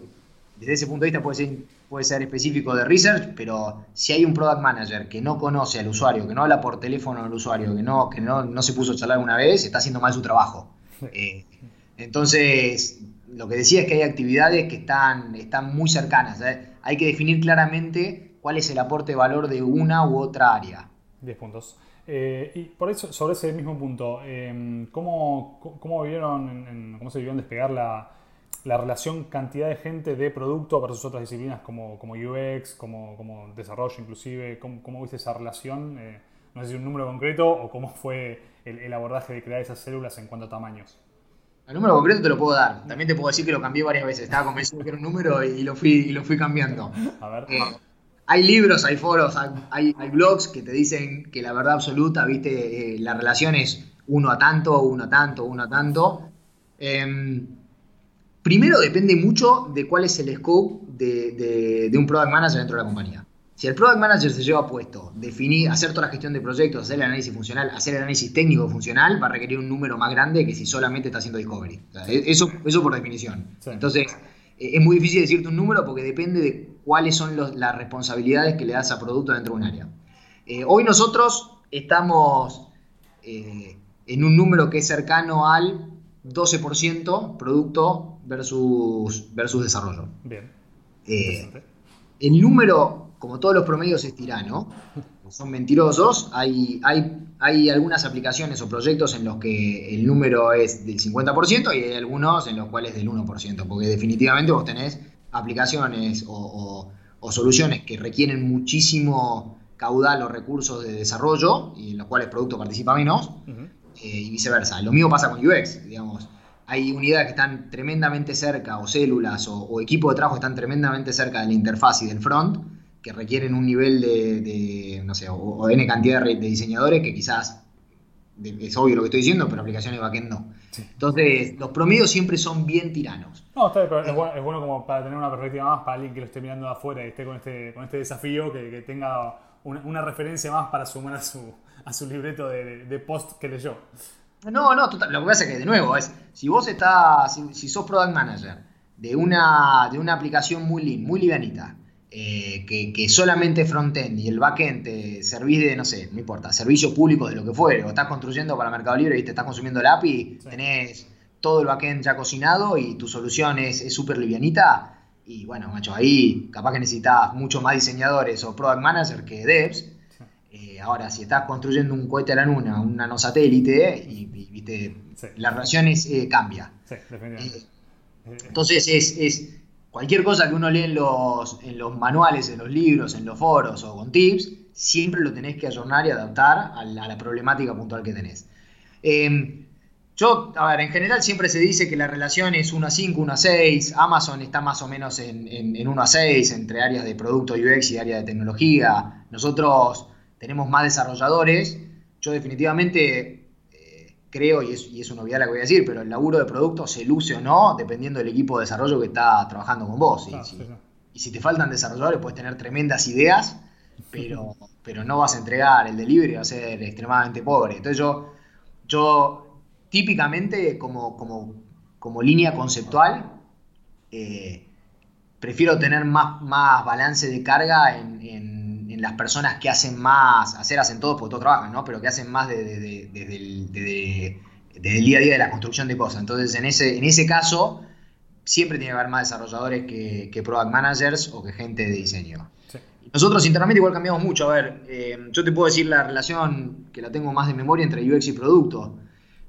desde ese punto de vista puede ser puede ser específico de research, pero si hay un product manager que no conoce al usuario, que no habla por teléfono al usuario, que no, que no, se puso a charlar una vez, está haciendo mal su trabajo. Eh, entonces, lo que decía es que hay actividades que están, están muy cercanas. ¿eh? Hay que definir claramente cuál es el aporte de valor de una u otra área. 10 puntos. Eh, y por eso, sobre ese mismo punto, ¿cómo, cómo, vivieron cómo se vivieron despegar la, la relación cantidad de gente de producto versus otras disciplinas como, como UX, como, como desarrollo inclusive, ¿cómo, cómo viste esa relación? Eh, no sé si un número concreto o cómo fue el, abordaje de crear esas células en cuanto a tamaños. El número concreto te lo puedo dar. También te puedo decir que lo cambié varias veces. Estaba convencido que era un número y, lo, fui, y lo fui cambiando. A ver. Eh, hay libros, hay foros, hay, hay, blogs que te dicen que la verdad absoluta, viste, eh, la relación es uno a tanto, uno a tanto, uno a tanto. Eh, Primero depende mucho de cuál es el scope de, un product manager dentro de la compañía. Si el product manager se lleva puesto, definir, hacer toda la gestión de proyectos, hacer el análisis funcional, hacer el análisis técnico funcional, va a requerir un número más grande que si solamente está haciendo discovery. E, eso, eso por definición. Entonces, e, es muy difícil decirte un número porque depende de cuáles son las responsabilidades que le das a producto dentro de un área. Eh, hoy nosotros estamos eh, en un número que es cercano al 12% producto versus, versus desarrollo. Bien. Eh, el número, como todos los promedios, es tirano. Son mentirosos. Hay, hay, hay algunas aplicaciones o proyectos en los que el número es del 50% y hay algunos en los cuales del 1%, porque definitivamente vos tenés aplicaciones o, soluciones que requieren muchísimo caudal o recursos de desarrollo y en los cuales el producto participa menos, eh, y viceversa. Lo mismo pasa con UX, digamos hay unidades que están tremendamente cerca, o células, o, equipos de trabajo que están tremendamente cerca de la interfaz y del front, que requieren un nivel de, no sé, o, N cantidad de, diseñadores que quizás, es obvio lo que estoy diciendo, pero aplicaciones backend no. Entonces, los promedios siempre son bien tiranos. No, está bien, pero es, bueno, como para tener una perspectiva más para alguien que lo esté mirando de afuera y esté con este, con este desafío, que, tenga una, referencia más para sumar a su, a su libreto de, de post que leyó. No, no, total, lo que pasa es que, de nuevo, es, si vos estás, si, sos product manager de una, de una aplicación muy lean, muy livianita, eh, que, que, solamente frontend y el backend te servís de, no sé, no importa, servicio público de lo que fuere, o estás construyendo para Mercado Libre y te estás consumiendo el API, tenés todo el backend ya cocinado y tu solución es súper livianita, y bueno, macho, ahí capaz que necesitas mucho más diseñadores o product manager que devs, eh, ahora, si estás construyendo un cohete a la luna, un nanosatélite, y, viste, la relación eh, cambia. Eh, entonces, es, cualquier cosa que uno lee en los, en los manuales, en los libros, en los foros o con tips, siempre lo tenés que ayornar y adaptar a la, problemática puntual que tenés. Em, yo, a ver, en general siempre se dice que la relación es 1 a 5, 1 a 6. Amazon está más o menos en, en 1 a 6 entre áreas de producto UX y áreas de tecnología. Nosotros tenemos más desarrolladores. Yo definitivamente eh, creo, y es, y es una novedad la que voy a decir, pero el laburo de producto se luce o no dependiendo del equipo de desarrollo que está trabajando con vos. y, si, te faltan desarrolladores, puedes tener tremendas ideas, pero, pero no vas a entregar el delivery, va a ser extremadamente pobre. Entonces yo, yo típicamente como, como, como línea conceptual, eh, prefiero tener más, más balance de carga en las personas que hacen más, hacer hacen todos porque todos trabajan, ¿no? Pero que hacen más desde el, día a día de la construcción de cosas. Entonces, en ese, en ese caso, siempre tiene que haber más desarrolladores que, product managers o que gente de diseño. Nosotros internamente igual cambiamos mucho. A ver, eh, yo te puedo decir la relación que la tengo más de memoria entre UX y producto.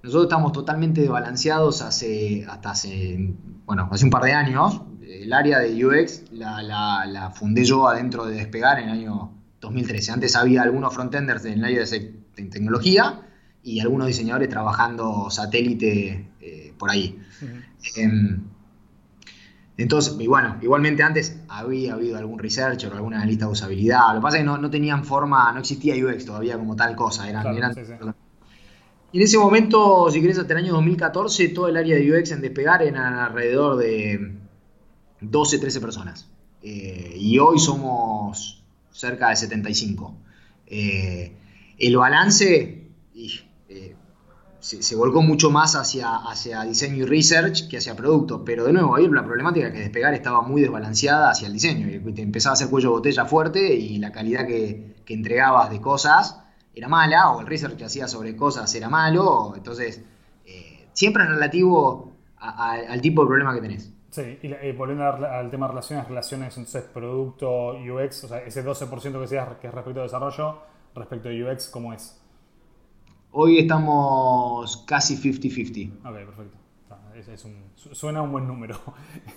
Nosotros estamos totalmente desbalanceados hace, hasta hace, bueno, hace un par de años. El área de UX la, la, la fundé yo adentro de Despegar en el año 2013. Antes había algunos frontenders en el área de, tecnología y algunos diseñadores trabajando satélite eh, por ahí. Em, Entonces, y bueno, igualmente antes había habido algún researcher o alguna analista de usabilidad. Lo que pasa es que no, tenían forma, no existía UX todavía como tal cosa. Eran, Y en ese momento, si querés, hasta el año 2014, todo el área de UX en Despegar eran alrededor de 12, 13 personas. Eh, y hoy somos cerca de 75. Eh, el balance eh, se, volcó mucho más hacia, hacia diseño y research que hacia producto, pero de nuevo, ahí la problemática que despegar estaba muy desbalanceada hacia el diseño, y te empezaba a hacer cuello botella fuerte y la calidad que, entregabas de cosas era mala, o el research que hacías sobre cosas era malo, entonces siempre es relativo al tipo de problema que tenés. Sí, y, volviendo al tema de relaciones, relaciones, entonces producto, UX, o sea, ese 12% que decías que es respecto a desarrollo, respecto a UX, ¿cómo es? Hoy estamos casi 50-50. Ok, perfecto. suena un buen número.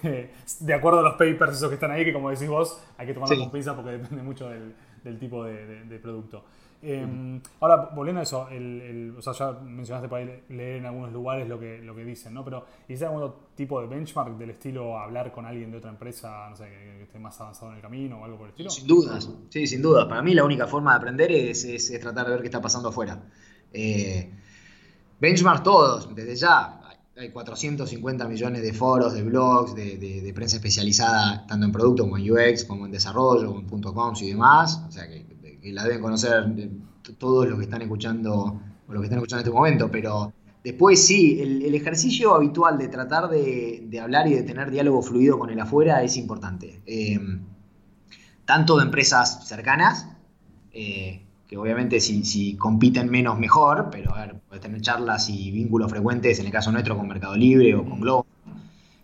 de acuerdo a los papers esos que están ahí, que como decís vos, hay que tomarlo con pinza porque depende mucho del, tipo de producto. Em, ahora, volviendo a eso, el, o sea, ya mencionaste para leer en algunos lugares lo que, lo que dicen, ¿no? Pero ¿existe algún tipo de benchmark del estilo hablar con alguien de otra empresa, no sé, que, esté más avanzado en el camino o algo por el estilo? Sin dudas, sí, sin dudas. Para mí la única forma de aprender es, es, tratar de ver qué está pasando afuera. Eh, benchmark todos, desde ya. Hay 450 millones de foros, de blogs, de, de, prensa especializada, tanto en producto como en UX, como en desarrollo, como en .coms y demás. O sea que que la deben conocer todos los que están escuchando o los que están escuchando en este momento, pero después sí, el, ejercicio habitual de tratar de, hablar y de tener diálogo fluido con el afuera es importante. Eh, tanto de empresas cercanas, eh, que obviamente si, compiten menos mejor, pero a ver, puedes tener charlas y vínculos frecuentes, en el caso nuestro con Mercado Libre o con Globo,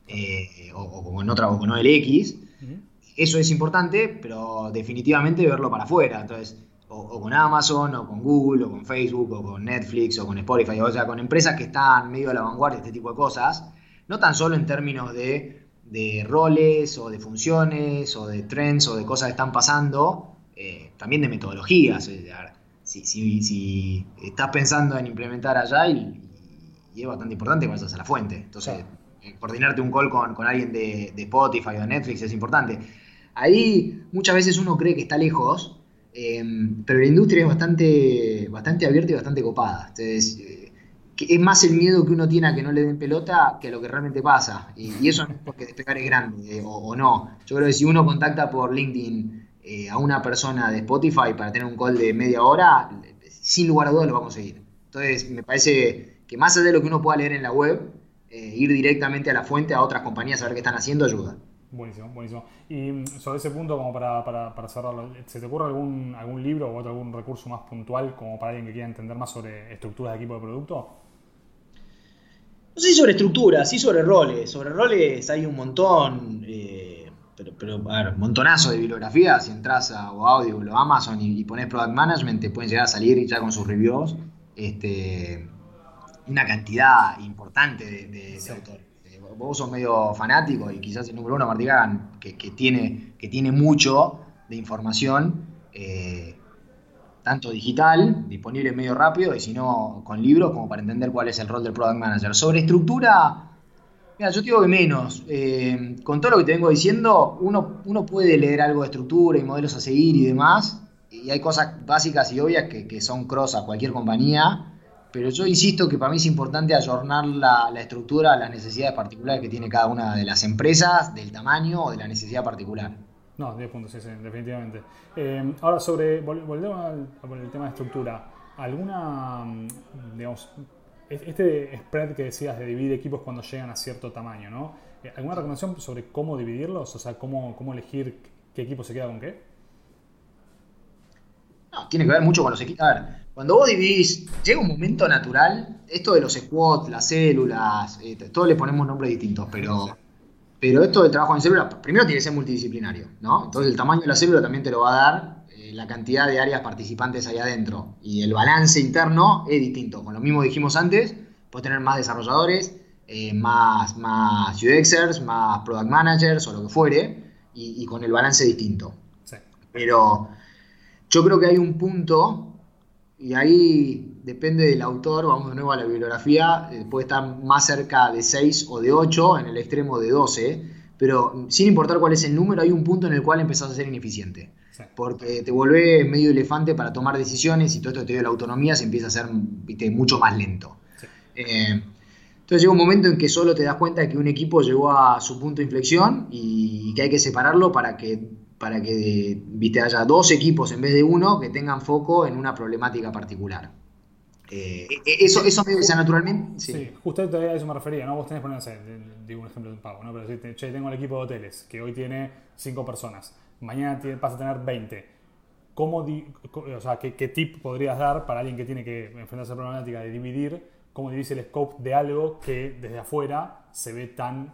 eh, o, con otra o con OLX, eso es importante, pero definitivamente verlo para afuera. Entonces, o, con Amazon, o con Google, o con Facebook, o con Netflix, o con Spotify, o sea, con empresas que están medio a la vanguardia de este tipo de cosas, no tan solo en términos de, roles, o de funciones, o de trends, o de cosas que están pasando, eh, también de metodologías. Si, si, estás pensando en implementar Agile, y, es bastante importante que vayas a la fuente. Entonces, eh, coordinarte un call con, alguien de, de Spotify o de Netflix es importante. Ahí muchas veces uno cree que está lejos, eh, pero la industria es bastante, bastante abierta y bastante copada. Entonces, eh, es más el miedo que uno tiene a que no le den pelota que a lo que realmente pasa. Y, eso no es porque despegar es grande eh, o, no. Yo creo que si uno contacta por LinkedIn a una persona de Spotify para tener un call de media hora, sin lugar a dudas lo vamos a seguir. Entonces, me parece que más allá de lo que uno pueda leer en la web, ir directamente a la fuente, a otras compañías, a ver qué están haciendo, ayuda. Buenísimo, buenísimo. Y mm, sobre ese punto, como para, para, cerrarlo, ¿se te ocurre algún, algún libro o otro, algún recurso más puntual como para alguien que quiera entender más sobre estructuras de equipo de producto? No sé si sobre estructuras, sí sobre roles. Sobre roles hay un montón, eh, pero, pero, a ver, montonazo de bibliografías. Si entras a o Audible o Amazon y, pones Product Management, te pueden llegar a salir ya con sus reviews este, una cantidad importante de, autores vos sos medio fanático y quizás el número uno, Martí que, que, tiene, que tiene mucho de información, eh, tanto digital, disponible medio rápido, y si no con libros, como para entender cuál es el rol del Product Manager. Sobre estructura, mira, yo te digo que menos. Eh, con todo lo que te vengo diciendo, uno, uno puede leer algo de estructura y modelos a seguir y demás, y hay cosas básicas y obvias que, que son cross a cualquier compañía pero yo insisto que para mí es importante ayornar la, estructura a las necesidades particulares que tiene cada una de las empresas, del tamaño o de la necesidad particular. No, 10 puntos, sí, sí, definitivamente. Eh, ahora, sobre, volvemos al, tema de estructura. ¿Alguna, mm, digamos, este spread que decías de dividir equipos cuando llegan a cierto tamaño, ¿no? Eh, ¿Alguna recomendación sobre cómo dividirlos? O sea, cómo, cómo elegir qué equipo se queda con qué? No, tiene que ver mucho con los equipos. A ver, cuando vos dividís, llega un momento natural, esto de los squads, las células, eh, todos le ponemos nombres distintos, pero, pero esto del trabajo en célula, primero tiene que ser multidisciplinario, ¿no? Entonces el tamaño de la célula también te lo va a dar eh, la cantidad de áreas participantes ahí adentro. Y el balance interno es distinto. Con lo mismo dijimos antes, puedes tener más desarrolladores, eh, más, más UXers, más product managers o lo que fuere, y, y con el balance distinto. Sí. Pero yo creo que hay un punto y ahí depende del autor, vamos de nuevo a la bibliografía, eh, puede estar más cerca de 6 o de 8, en el extremo de 12, pero sin importar cuál es el número, hay un punto en el cual empezás a ser ineficiente. Porque te volvés medio elefante para tomar decisiones y todo esto te dio la autonomía, se empieza a ser mucho más lento. Eh, entonces llega un momento en que solo te das cuenta de que un equipo llegó a su punto de inflexión y que hay que separarlo para que, para que viste, haya dos equipos en vez de uno que tengan foco en una problemática particular. Eh, e, eso, eso me sea naturalmente. Sí. sí, justo a eso me refería, ¿no? Vos tenés, por digo un ejemplo de un pago, ¿no? Pero si che, tengo el equipo de hoteles que hoy tiene 5 personas, mañana vas a tener 20. ¿Cómo o sea, ¿qué, ¿qué, tip podrías dar para alguien que tiene que enfrentarse a la problemática de dividir cómo divide el scope de algo que desde afuera se ve tan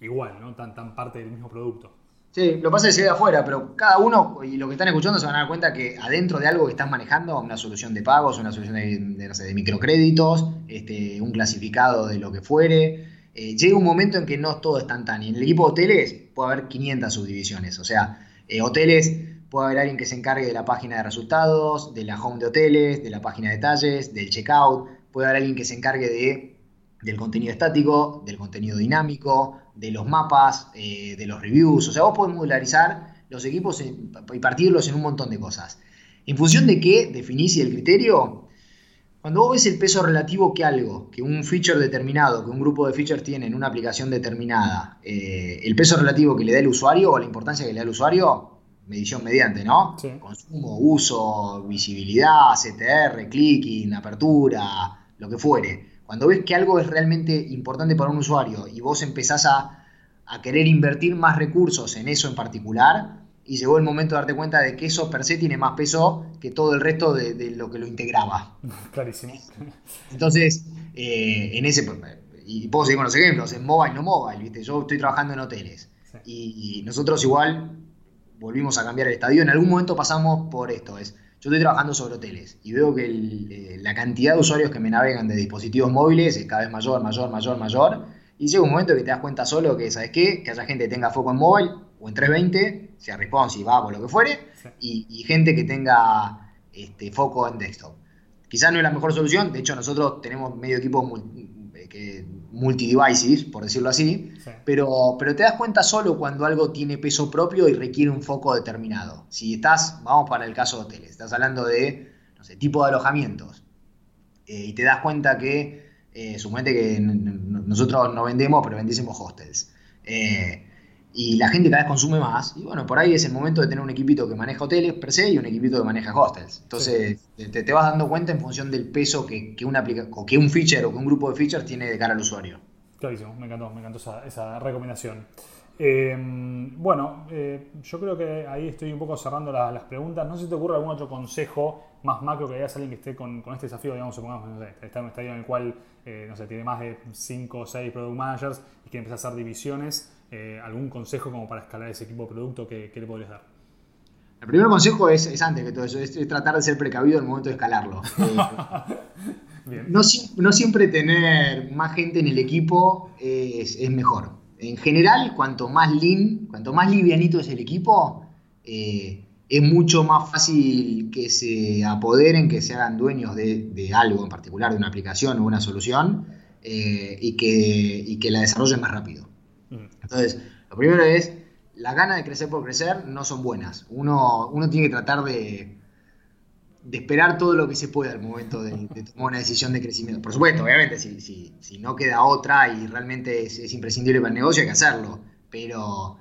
igual, ¿no? tan, tan parte del mismo producto. Sí, lo pasa que se afuera, pero cada uno, y lo que están escuchando, se van a dar cuenta que adentro de algo que están manejando, una solución de pagos, una solución de, microcréditos, este, un clasificado de lo que fuere, eh, llega un momento en que no todo es tan tan. Y en el equipo de hoteles puede haber 500 subdivisiones. O sea, eh, hoteles puede haber alguien que se encargue de la página de resultados, de la home de hoteles, de la página de detalles, del checkout, puede haber alguien que se encargue de, del contenido estático, del contenido dinámico, de los mapas, eh, de los reviews. O sea, vos podés modularizar los equipos y partirlos en un montón de cosas. En función de qué definís y el criterio, cuando vos ves el peso relativo que algo, que un feature determinado, que un grupo de features tiene en una aplicación determinada, eh, el peso relativo que le da el usuario o la importancia que le da el usuario, medición mediante, ¿no? Consumo, uso, visibilidad, CTR, clicking, apertura, lo que fuere, cuando ves que algo es realmente importante para un usuario y vos empezás a, querer invertir más recursos en eso en particular, y llegó el momento de darte cuenta de que eso per se tiene más peso que todo el resto de, lo que lo integraba. Clarísimo. Entonces, eh, en ese, y puedo seguir con los ejemplos, en mobile, no mobile, ¿viste? yo estoy trabajando en hoteles y, y, nosotros igual volvimos a cambiar el estadio, en algún momento pasamos por esto, es yo estoy trabajando sobre hoteles y veo que eh, la cantidad de usuarios que me navegan de dispositivos móviles es cada vez mayor, mayor, mayor, mayor. Y llega un momento que te das cuenta solo que, ¿sabes qué? Que haya gente que tenga foco en móvil o en 320, sea responsive, va, o lo que fuere, y, gente que tenga este, foco en desktop. Quizás no es la mejor solución, de hecho nosotros tenemos medio equipo que multi-devices, por decirlo así, pero, pero te das cuenta solo cuando algo tiene peso propio y requiere un foco determinado. Si estás, vamos para el caso de hoteles, estás hablando de, no sé, tipo de alojamientos, eh, y te das cuenta que, eh, que nosotros no vendemos, pero vendísemos hostels. Eh, y la gente cada vez consume más. Y bueno, por ahí es el momento de tener un equipito que maneja hoteles per se y un equipito que maneja hostels. Entonces, te, vas dando cuenta en función del peso que, que, una o que un feature o que un grupo de features tiene de cara al usuario. Clarísimo, me encantó, me encantó esa, recomendación. Eh, bueno, eh, yo creo que ahí estoy un poco cerrando las preguntas. No sé si te ocurre algún otro consejo más macro que hayas alguien que esté con, este desafío, digamos, supongamos, no sé, está en un estadio en el cual, eh, no sé, tiene más de 5 o 6 product managers y quiere empezar a hacer divisiones eh, ¿algún consejo como para escalar ese equipo de producto que, le podrías dar? El primer consejo es, antes que todo eso, es, tratar de ser precavido en el momento de escalarlo. Eh, no, siempre tener más gente en el equipo es, mejor. En general, cuanto más lean, cuanto más livianito es el equipo, eh, es mucho más fácil que se apoderen, que se hagan dueños de, algo en particular, de una aplicación o una solución, y, que, y que la desarrollen más rápido. Entonces, lo primero es, las ganas de crecer por crecer no son buenas. Uno, uno tiene que tratar de, de esperar todo lo que se pueda al momento de, tomar una decisión de crecimiento. Por supuesto, obviamente, si, si, no queda otra y realmente es, imprescindible para el negocio, hay que hacerlo. Pero,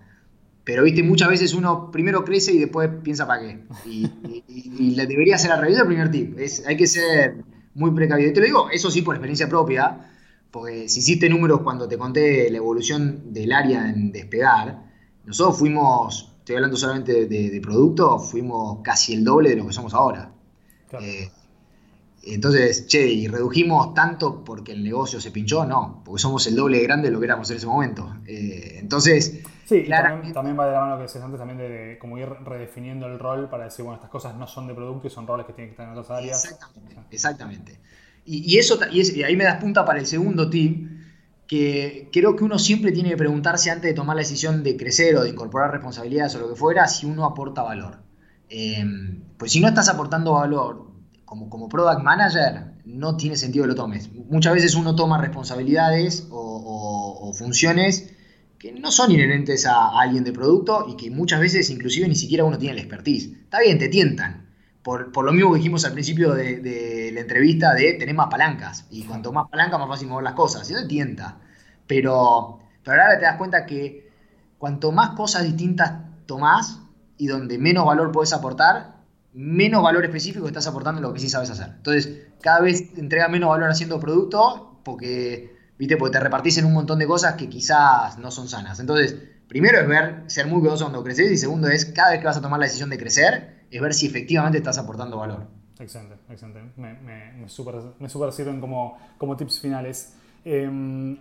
pero, viste, muchas veces uno primero crece y después piensa para qué. Y, y, debería ser al revés del primer tip. Es, hay que ser muy precavido. Y te lo digo, eso sí por experiencia propia porque si hiciste números cuando te conté la evolución del área en despegar, nosotros fuimos, estoy hablando solamente de, producto, fuimos casi el doble de lo que somos ahora. Eh, entonces, che, ¿y redujimos tanto porque el negocio se pinchó? No, porque somos el doble de grande de lo que éramos en ese momento. Eh, entonces, sí, también, va de la mano lo que decías antes, también de, como ir redefiniendo el rol para decir, bueno, estas cosas no son de producto y son roles que tienen que estar en otras áreas. Exactamente, exactamente. Y, eso, y, ahí me das punta para el segundo tip, que creo que uno siempre tiene que preguntarse antes de tomar la decisión de crecer o de incorporar responsabilidades o lo que fuera, si uno aporta valor. Em, pues si no estás aportando valor como, como product manager, no tiene sentido que lo tomes. Muchas veces uno toma responsabilidades o, funciones que no son inherentes a, alguien de producto y que muchas veces inclusive ni siquiera uno tiene la expertise. Está bien, te tientan. Por, lo mismo que dijimos al principio de, la entrevista de tener más palancas. Y cuanto más palanca, más fácil mover las cosas. Y eso te tienta. Pero, pero ahora te das cuenta que cuanto más cosas distintas tomás y donde menos valor puedes aportar, menos valor específico estás aportando en lo que sí sabes hacer. Entonces, cada vez entrega menos valor haciendo producto porque ¿viste? Porque te repartís en un montón de cosas que quizás no son sanas. Entonces, primero es ver, ser muy cuidadoso cuando creces y segundo es, cada vez que vas a tomar la decisión de crecer, es ver si efectivamente estás aportando valor. Excelente, excelente. Me, me, me, super, sirven como, como tips finales. Em,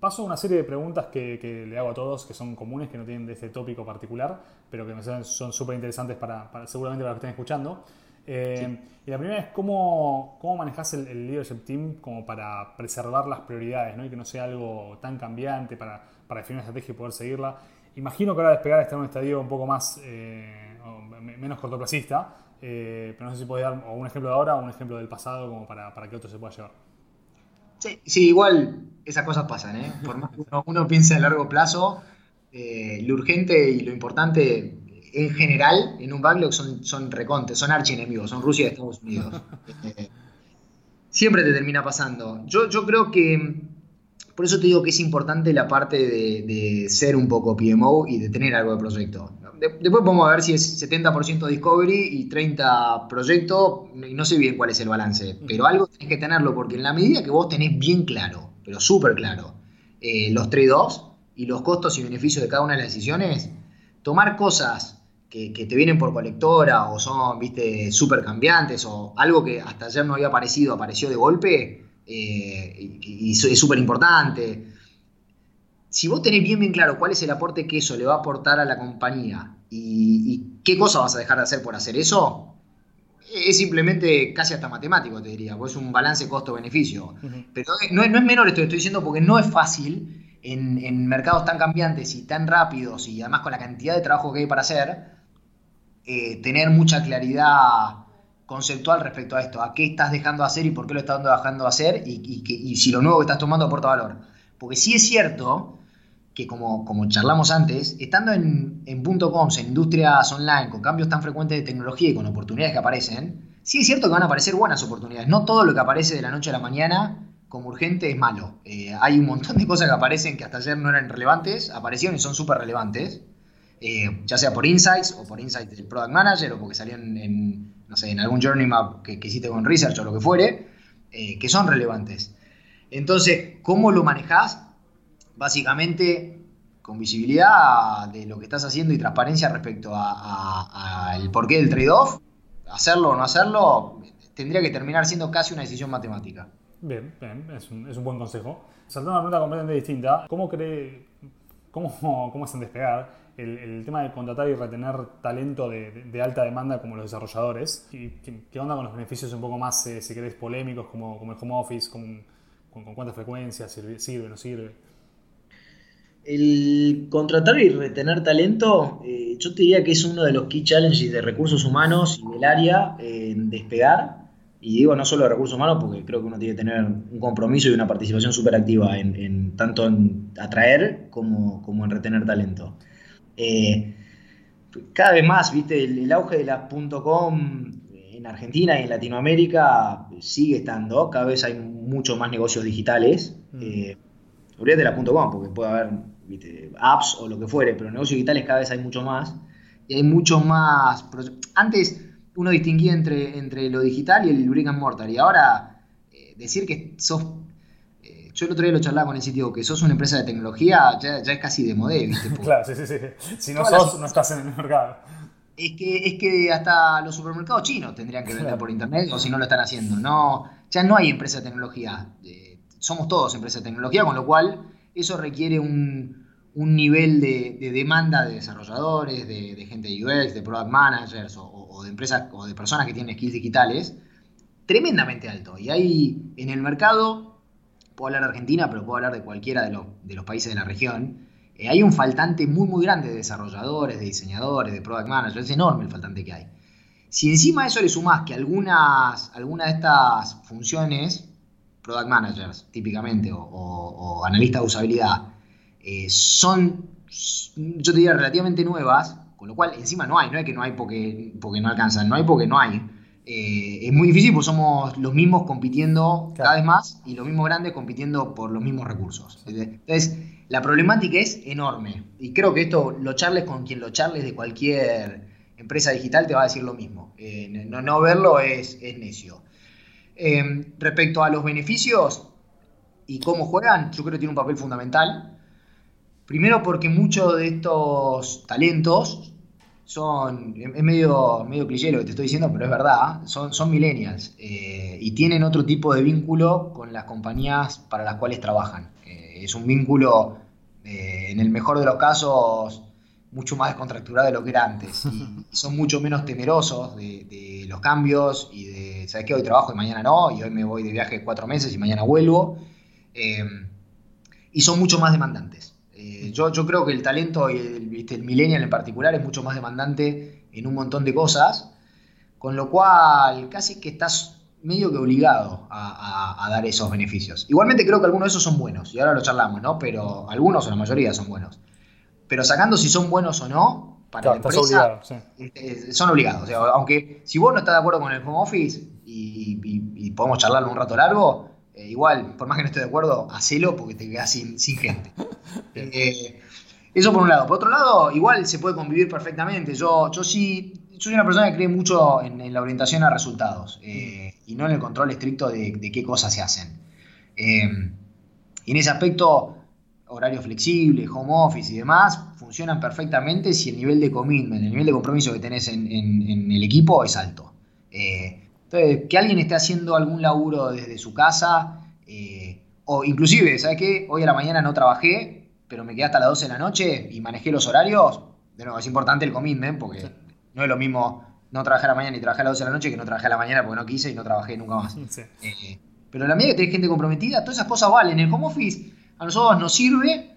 paso a una serie de preguntas que, le hago a todos, que son comunes, que no tienen de este tópico particular, pero que me son súper interesantes para, seguramente para los que estén escuchando. Eh, y la primera es cómo, cómo manejas el, leadership team como para preservar las prioridades ¿no? y que no sea algo tan cambiante para, para definir una estrategia y poder seguirla. Imagino que ahora despegar está en un estadio un poco más, eh, menos cortoplacista, eh, pero no sé si puedes dar un ejemplo de ahora o un ejemplo del pasado como para, para que otro se pueda llevar. Sí, sí, igual esas cosas pasan, ¿eh? Por más que uno, piense a largo plazo, lo urgente y lo importante en general, en un backlog son, son recontes, son archienemigos, son Rusia y Estados Unidos. Eh, siempre te termina pasando. Yo, yo creo que, por eso te digo que es importante la parte de, ser un poco PMO y de tener algo de proyecto. después vamos a ver si es 70% Discovery y 30% proyecto, y no sé bien cuál es el balance, pero algo tenés que tenerlo, porque en la medida que vos tenés bien claro, pero súper claro, eh, los trade-offs y los costos y beneficios de cada una de las decisiones, tomar cosas que, te vienen por colectora o son, viste, súper cambiantes o algo que hasta ayer no había aparecido, apareció de golpe eh, y, es súper importante. Si vos tenés bien bien claro cuál es el aporte que eso le va a aportar a la compañía y, qué cosa vas a dejar de hacer por hacer eso, es simplemente casi hasta matemático, te diría, porque es un balance costo-beneficio. Pero no, no, es menor esto que estoy diciendo porque no es fácil en, en, mercados tan cambiantes y tan rápidos y además con la cantidad de trabajo que hay para hacer, eh, tener mucha claridad conceptual respecto a esto, a qué estás dejando de hacer y por qué lo estás dejando de hacer y, si lo nuevo que estás tomando aporta valor. Porque sí es cierto que como, como charlamos antes, estando en, en .coms, en industrias online, con cambios tan frecuentes de tecnología y con oportunidades que aparecen, sí es cierto que van a aparecer buenas oportunidades. No todo lo que aparece de la noche a la mañana como urgente es malo. Eh, hay un montón de cosas que aparecen que hasta ayer no eran relevantes, aparecieron y son súper relevantes. Eh, ya sea por Insights o por Insights del Product Manager o porque salieron en, no sé, en algún Journey Map que, hiciste con Research o lo que fuere, eh, que son relevantes. Entonces, ¿cómo lo manejas? Básicamente con visibilidad de lo que estás haciendo y transparencia respecto al porqué del trade-off, hacerlo o no hacerlo, tendría que terminar siendo casi una decisión matemática. Bien, bien, es un, buen consejo. Saltando una pregunta completamente distinta, ¿cómo cree, cómo, cómo es en despegar el, tema de contratar y retener talento de, alta demanda como los desarrolladores. ¿Y qué, onda con los beneficios un poco más, eh, si querés, polémicos como, como el home office, con, cuánta frecuencia, sirve, sirve, no sirve? El contratar y retener talento, eh, yo te diría que es uno de los key challenges de recursos humanos y del área en despegar. Y digo no solo de recursos humanos, porque creo que uno tiene que tener un compromiso y una participación súper activa en, tanto en atraer como, como en retener talento. Eh, cada vez más, viste, el, auge de las .com en Argentina y en Latinoamérica sigue estando, cada vez hay mucho más negocios digitales. Mm. Eh, de la .com, porque puede haber apps o lo que fuere, pero negocios digitales cada vez hay mucho más. Y hay mucho más... Antes uno distinguía entre, entre lo digital y el brick and mortar, y ahora eh, decir que sos yo el otro día lo charlaba con el sitio que sos una empresa de tecnología, ya, es casi de modé, ¿viste? claro, sí, sí, sí. Si no sos, no estás en el mercado. Es que, es que hasta los supermercados chinos tendrían que vender por internet, o si no lo están haciendo. No, ya no hay empresa de tecnología. somos todos empresas de tecnología, con lo cual eso requiere un, nivel de, demanda de desarrolladores, de, gente de UX, de product managers o, o, de empresas o de personas que tienen skills digitales tremendamente alto. Y hay en el mercado puedo hablar de Argentina, pero puedo hablar de cualquiera de, los países de la región, eh, hay un faltante muy, muy grande de desarrolladores, de diseñadores, de product managers, es enorme el faltante que hay. Si encima a eso le sumás que algunas, algunas de estas funciones, product managers típicamente, o, analistas de usabilidad, eh, son, yo te diría, relativamente nuevas, con lo cual encima no hay, no hay que no hay porque, porque no alcanzan, no hay porque no hay. Eh, es muy difícil porque somos los mismos compitiendo cada vez más y los mismos grandes compitiendo por los mismos recursos. Entonces, la problemática es enorme y creo que esto lo charles con quien lo charles de cualquier empresa digital te va a decir lo mismo. Eh, no, no, verlo es, es necio. Eh, respecto a los beneficios y cómo juegan, yo creo que tiene un papel fundamental. Primero porque muchos de estos talentos son, es medio, medio cliché lo que te estoy diciendo, pero es verdad, son, son millennials eh, y tienen otro tipo de vínculo con las compañías para las cuales trabajan. Eh, es un vínculo, eh, en el mejor de los casos, mucho más descontracturado de lo que era antes y, son mucho menos temerosos de, los cambios y de, ¿sabes qué? Hoy trabajo y mañana no, y hoy me voy de viaje cuatro meses y mañana vuelvo. y son mucho más demandantes. Eh, yo, creo que el talento y el, el millennial en particular es mucho más demandante en un montón de cosas, con lo cual casi que estás medio que obligado a, dar esos beneficios. Igualmente creo que algunos de esos son buenos, y ahora lo charlamos, ¿no? Pero algunos o la mayoría son buenos. Pero sacando si son buenos o no, para la empresa, eh, eh, son obligados. aunque si vos no estás de acuerdo con el home office y podemos charlarlo un rato largo, eh, igual, por más que no esté de acuerdo, hacelo porque te quedas sin, gente. Eh, eso por un lado. Por otro lado, igual se puede convivir perfectamente. Yo, yo sí, yo soy una persona que cree mucho en, la orientación a resultados eh, y no en el control estricto de, qué cosas se hacen. y en ese aspecto, horario flexible, home office y demás, funcionan perfectamente si el nivel de commitment, el nivel de compromiso que tenés en, el equipo es alto. Entonces, que alguien esté haciendo algún laburo desde su casa, eh, o inclusive, ¿sabes qué? Hoy a la mañana no trabajé, pero me quedé hasta las 12 de la noche y manejé los horarios. De nuevo, es importante el commitment, porque no es lo mismo no trabajar a la mañana y trabajar a las 12 de la noche que no trabajar a la mañana porque no quise y no trabajé nunca más. Eh, pero la medida que tenés gente comprometida, todas esas cosas valen. El home office a nosotros nos sirve.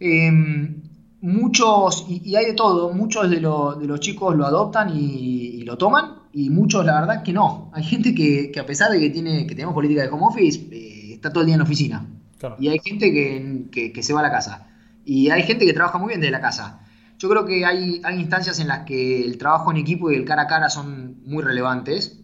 Em, muchos, y, hay de todo, muchos de, los chicos lo adoptan y, lo toman, y muchos la verdad que no. Hay gente que, a pesar de que, tiene, que tenemos política de home office, eh, está todo el día en la oficina. Y hay gente que, se va a la casa. Y hay gente que trabaja muy bien desde la casa. Yo creo que hay, hay instancias en las que el trabajo en equipo y el cara a cara son muy relevantes.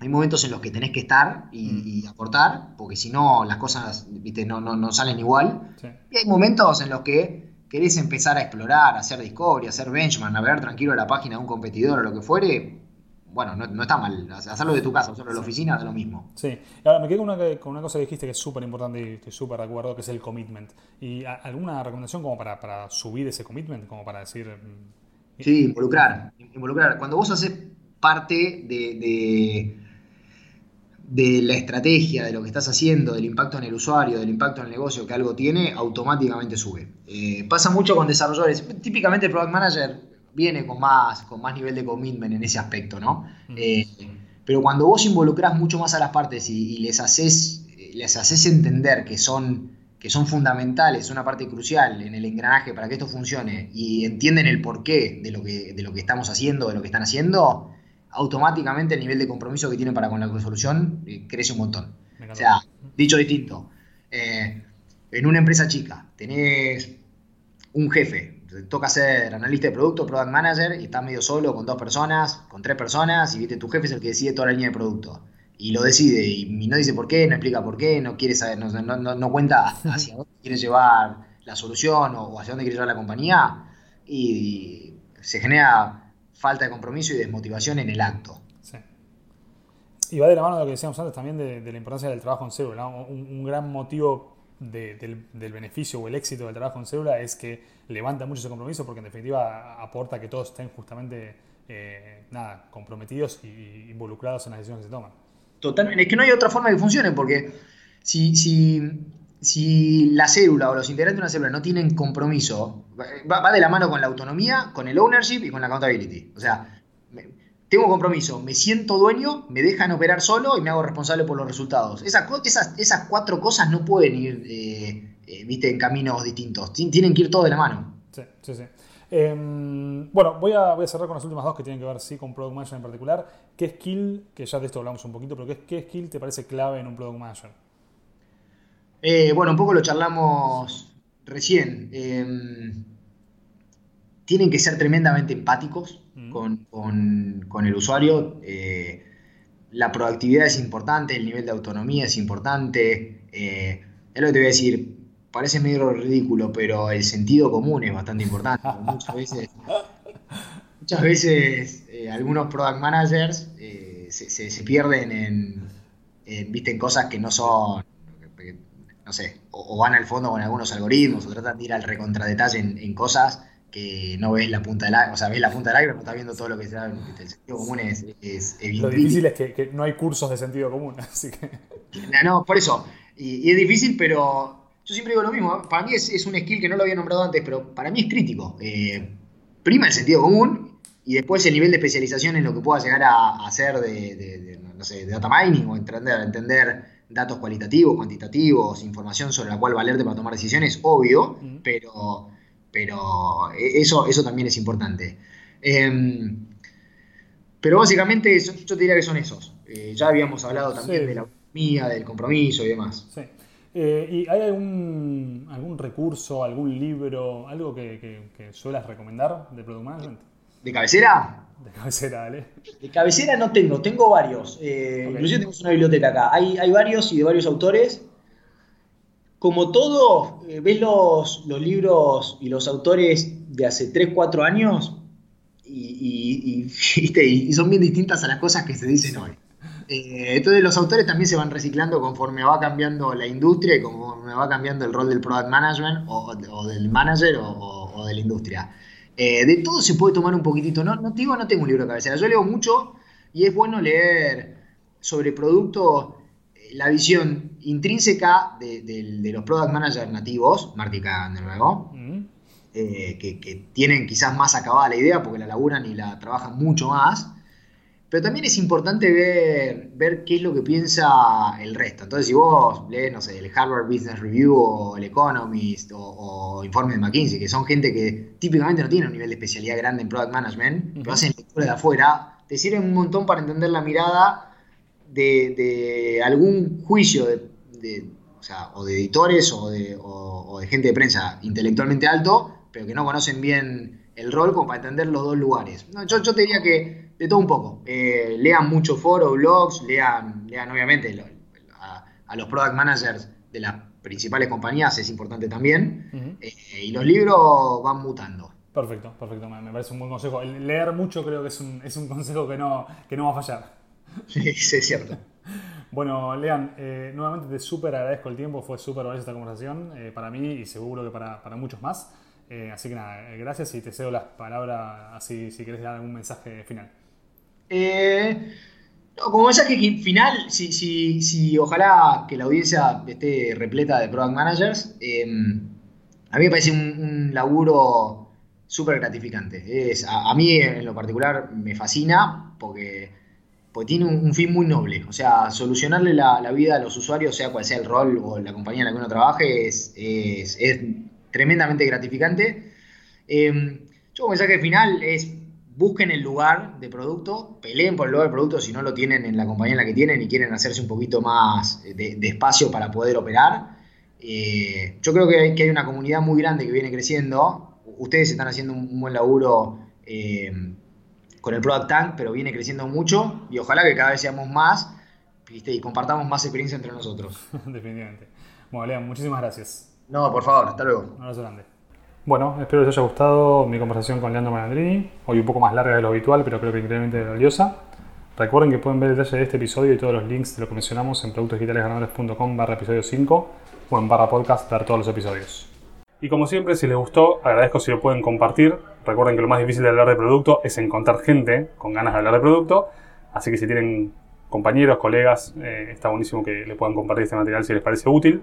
Hay momentos en los que tenés que estar y, mm. aportar, porque si no las cosas ¿viste? No, no, salen igual. Y hay momentos en los que querés empezar a explorar, a hacer discovery, a hacer benchmark, navegar tranquilo a la página de un competidor o lo que fuere, bueno, no, está mal. Hacerlo de tu casa, hacerlo de la oficina, es lo mismo. Sí. Ahora me quedo con una, con una cosa que dijiste que es súper importante y estoy súper de acuerdo, que es el commitment. ¿Y alguna recomendación como para, subir ese commitment? Como para decir... Mm, sí, involucrar. Involucrar. Cuando vos haces parte de de la estrategia, de lo que estás haciendo, del impacto en el usuario, del impacto en el negocio que algo tiene, automáticamente sube. Eh, pasa mucho con desarrolladores. Típicamente el Product Manager viene con más, con más nivel de commitment en ese aspecto, ¿no? Eh, pero cuando vos involucras mucho más a las partes y, les, haces, les haces entender que son, que son fundamentales, una parte crucial en el engranaje para que esto funcione y entienden el porqué de lo que, de lo que estamos haciendo, de lo que están haciendo, automáticamente el nivel de compromiso que tienen para con la resolución eh, crece un montón. O sea, dicho distinto, eh, en una empresa chica tenés un jefe, te toca ser analista de producto, product manager, y estás medio solo con dos personas, con tres personas, y viste, tu jefe es el que decide toda la línea de producto. Y lo decide, y no dice por qué, no explica por qué, no quiere saber, no, no, cuenta hacia dónde quiere llevar la solución o hacia dónde quiere llevar la compañía, y se genera falta de compromiso y desmotivación en el acto. Sí. Y va de la mano de lo que decíamos antes también de, la importancia del trabajo en célula. Un, gran motivo del, beneficio o el éxito del trabajo en célula es que levanta mucho ese compromiso porque en definitiva aporta que todos estén justamente eh, nada, comprometidos e involucrados en las decisiones que se toman. Totalmente. Es que no hay otra forma que funcione porque si, si si la célula o los integrantes de una célula no tienen compromiso, va, de la mano con la autonomía, con el ownership y con la accountability. O sea, tengo compromiso, me siento dueño, me dejan operar solo y me hago responsable por los resultados. Esas, esas, cuatro cosas no pueden ir eh, eh, ¿viste? en caminos distintos, tienen que ir todo de la mano. Sí, sí, sí. Em, bueno, voy a, voy a, cerrar con las últimas dos que tienen que ver sí con Product Manager en particular. ¿Qué skill, que ya de esto hablamos un poquito, pero qué, qué skill te parece clave en un Product Manager? Eh, bueno, un poco lo charlamos recién, em, tienen que ser tremendamente empáticos mm. con, el usuario. Eh, la proactividad es importante, el nivel de autonomía es importante. Eh, es lo que te voy a decir, parece medio ridículo, pero el sentido común es bastante importante. Muchas veces, muchas veces eh, algunos product managers se, pierden en, ¿viste? en cosas que no son no sé, o, van al fondo con algunos algoritmos, o tratan de ir al recontradetalle en, en cosas que no ves la punta del iceberg, o sea, ves la punta del iceberg, no estás viendo todo lo que sea, el sentido común es, es, Lo difícil es que, no hay cursos de sentido común, así que... No, por eso, y, es difícil, pero yo siempre digo lo mismo, para mí es, un skill que no lo había nombrado antes, pero para mí es crítico. Eh, prima el sentido común y después el nivel de especialización en lo que pueda llegar a, hacer de, no sé, de data mining o entender, entender datos cualitativos, cuantitativos, información sobre la cual valerte para tomar decisiones, obvio, pero, pero e, eso, eso también es importante. Em, pero básicamente yo, te diría que son esos. Eh, ya habíamos hablado también de la autonomía, del compromiso y demás. Sí. Eh, ¿Y hay algún, algún recurso, algún libro, algo que, que suelas recomendar de Product Management? ¿De cabecera? De cabecera, dale. De cabecera no tengo, tengo varios. Eh, inclusive tenemos una biblioteca acá. Hay, hay varios y de varios autores. Como todo, eh, ves los, los, libros y los autores de hace 3, 4 años y, y, son bien distintas a las cosas que se dicen hoy. Eh, entonces los autores también se van reciclando conforme va cambiando la industria y conforme va cambiando el rol del product management o, del manager o, o de la industria. Eh, de todo se puede tomar un poquitito. No, no, digo, no tengo un libro de cabecera. Yo leo mucho y es bueno leer sobre producto eh, la visión intrínseca de, los product managers nativos, Martica de nuevo, mm. eh, que, tienen quizás más acabada la idea porque la laburan y la trabajan mucho más. Pero también es importante ver, ver qué es lo que piensa el resto. Entonces, si vos lees, no sé, el Harvard Business Review o el Economist o, Informe de McKinsey, que son gente que típicamente no tiene un nivel de especialidad grande en Product Management, pero hacen lectura de afuera, te sirven un montón para entender la mirada de, algún juicio de, o, de editores o de, o de gente de prensa intelectualmente alto, pero que no conocen bien el rol como para entender los dos lugares. yo, yo te diría que de todo un poco. Eh, lean mucho foro, blogs, lean, lean obviamente a, los product managers de las principales compañías, es importante también. Eh, y los libros van mutando. Perfecto, perfecto, me, parece un buen consejo. leer mucho creo que es un, es un consejo que no, que no va a fallar. Sí, sí es cierto. Bueno, Lean, eh, nuevamente te súper agradezco el tiempo, fue súper valiosa esta conversación para mí y seguro que para, para muchos más. así que nada, gracias y te cedo las palabras así si quieres dar algún mensaje final. Eh, como mensaje final, si, si, si, ojalá que la audiencia esté repleta de product managers, em, a mí me parece un, laburo súper gratificante. Es, a, mí en lo particular me fascina porque, tiene un, fin muy noble. O sea, solucionarle la, vida a los usuarios, sea cual sea el rol o la compañía en la que uno trabaje, es, tremendamente gratificante. Em, yo mensaje final es busquen el lugar de producto, peleen por el lugar de producto si no lo tienen en la compañía en la que tienen y quieren hacerse un poquito más de, espacio para poder operar. Eh, yo creo que hay, una comunidad muy grande que viene creciendo. Ustedes están haciendo un buen laburo eh, con el Product Tank, pero viene creciendo mucho y ojalá que cada vez seamos más y compartamos más experiencia entre nosotros. Definitivamente. Bueno, Lean, muchísimas gracias. No, por favor, hasta luego. Un abrazo grande. Bueno, espero que les haya gustado mi conversación con Leandro Malandrini. Hoy un poco más larga de lo habitual, pero creo que increíblemente valiosa. Recuerden que pueden ver el detalle de este episodio y todos los links de lo que mencionamos en productosdigitalesganadores.com barra episodio 5 o en barra podcast ver todos los episodios. Y como siempre, si les gustó, agradezco si lo pueden compartir. Recuerden que lo más difícil de hablar de producto es encontrar gente con ganas de hablar de producto. Así que si tienen compañeros, colegas, eh, está buenísimo que les puedan compartir este material si les parece útil.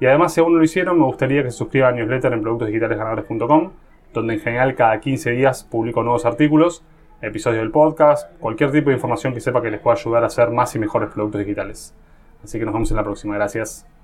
Y además, si aún no lo hicieron, me gustaría que se suscriban a newsletter en productosdigitalesganadores.com, donde en general cada 15 días publico nuevos artículos, episodios del podcast, cualquier tipo de información que sepa que les pueda ayudar a hacer más y mejores productos digitales. Así que nos vemos en la próxima. Gracias.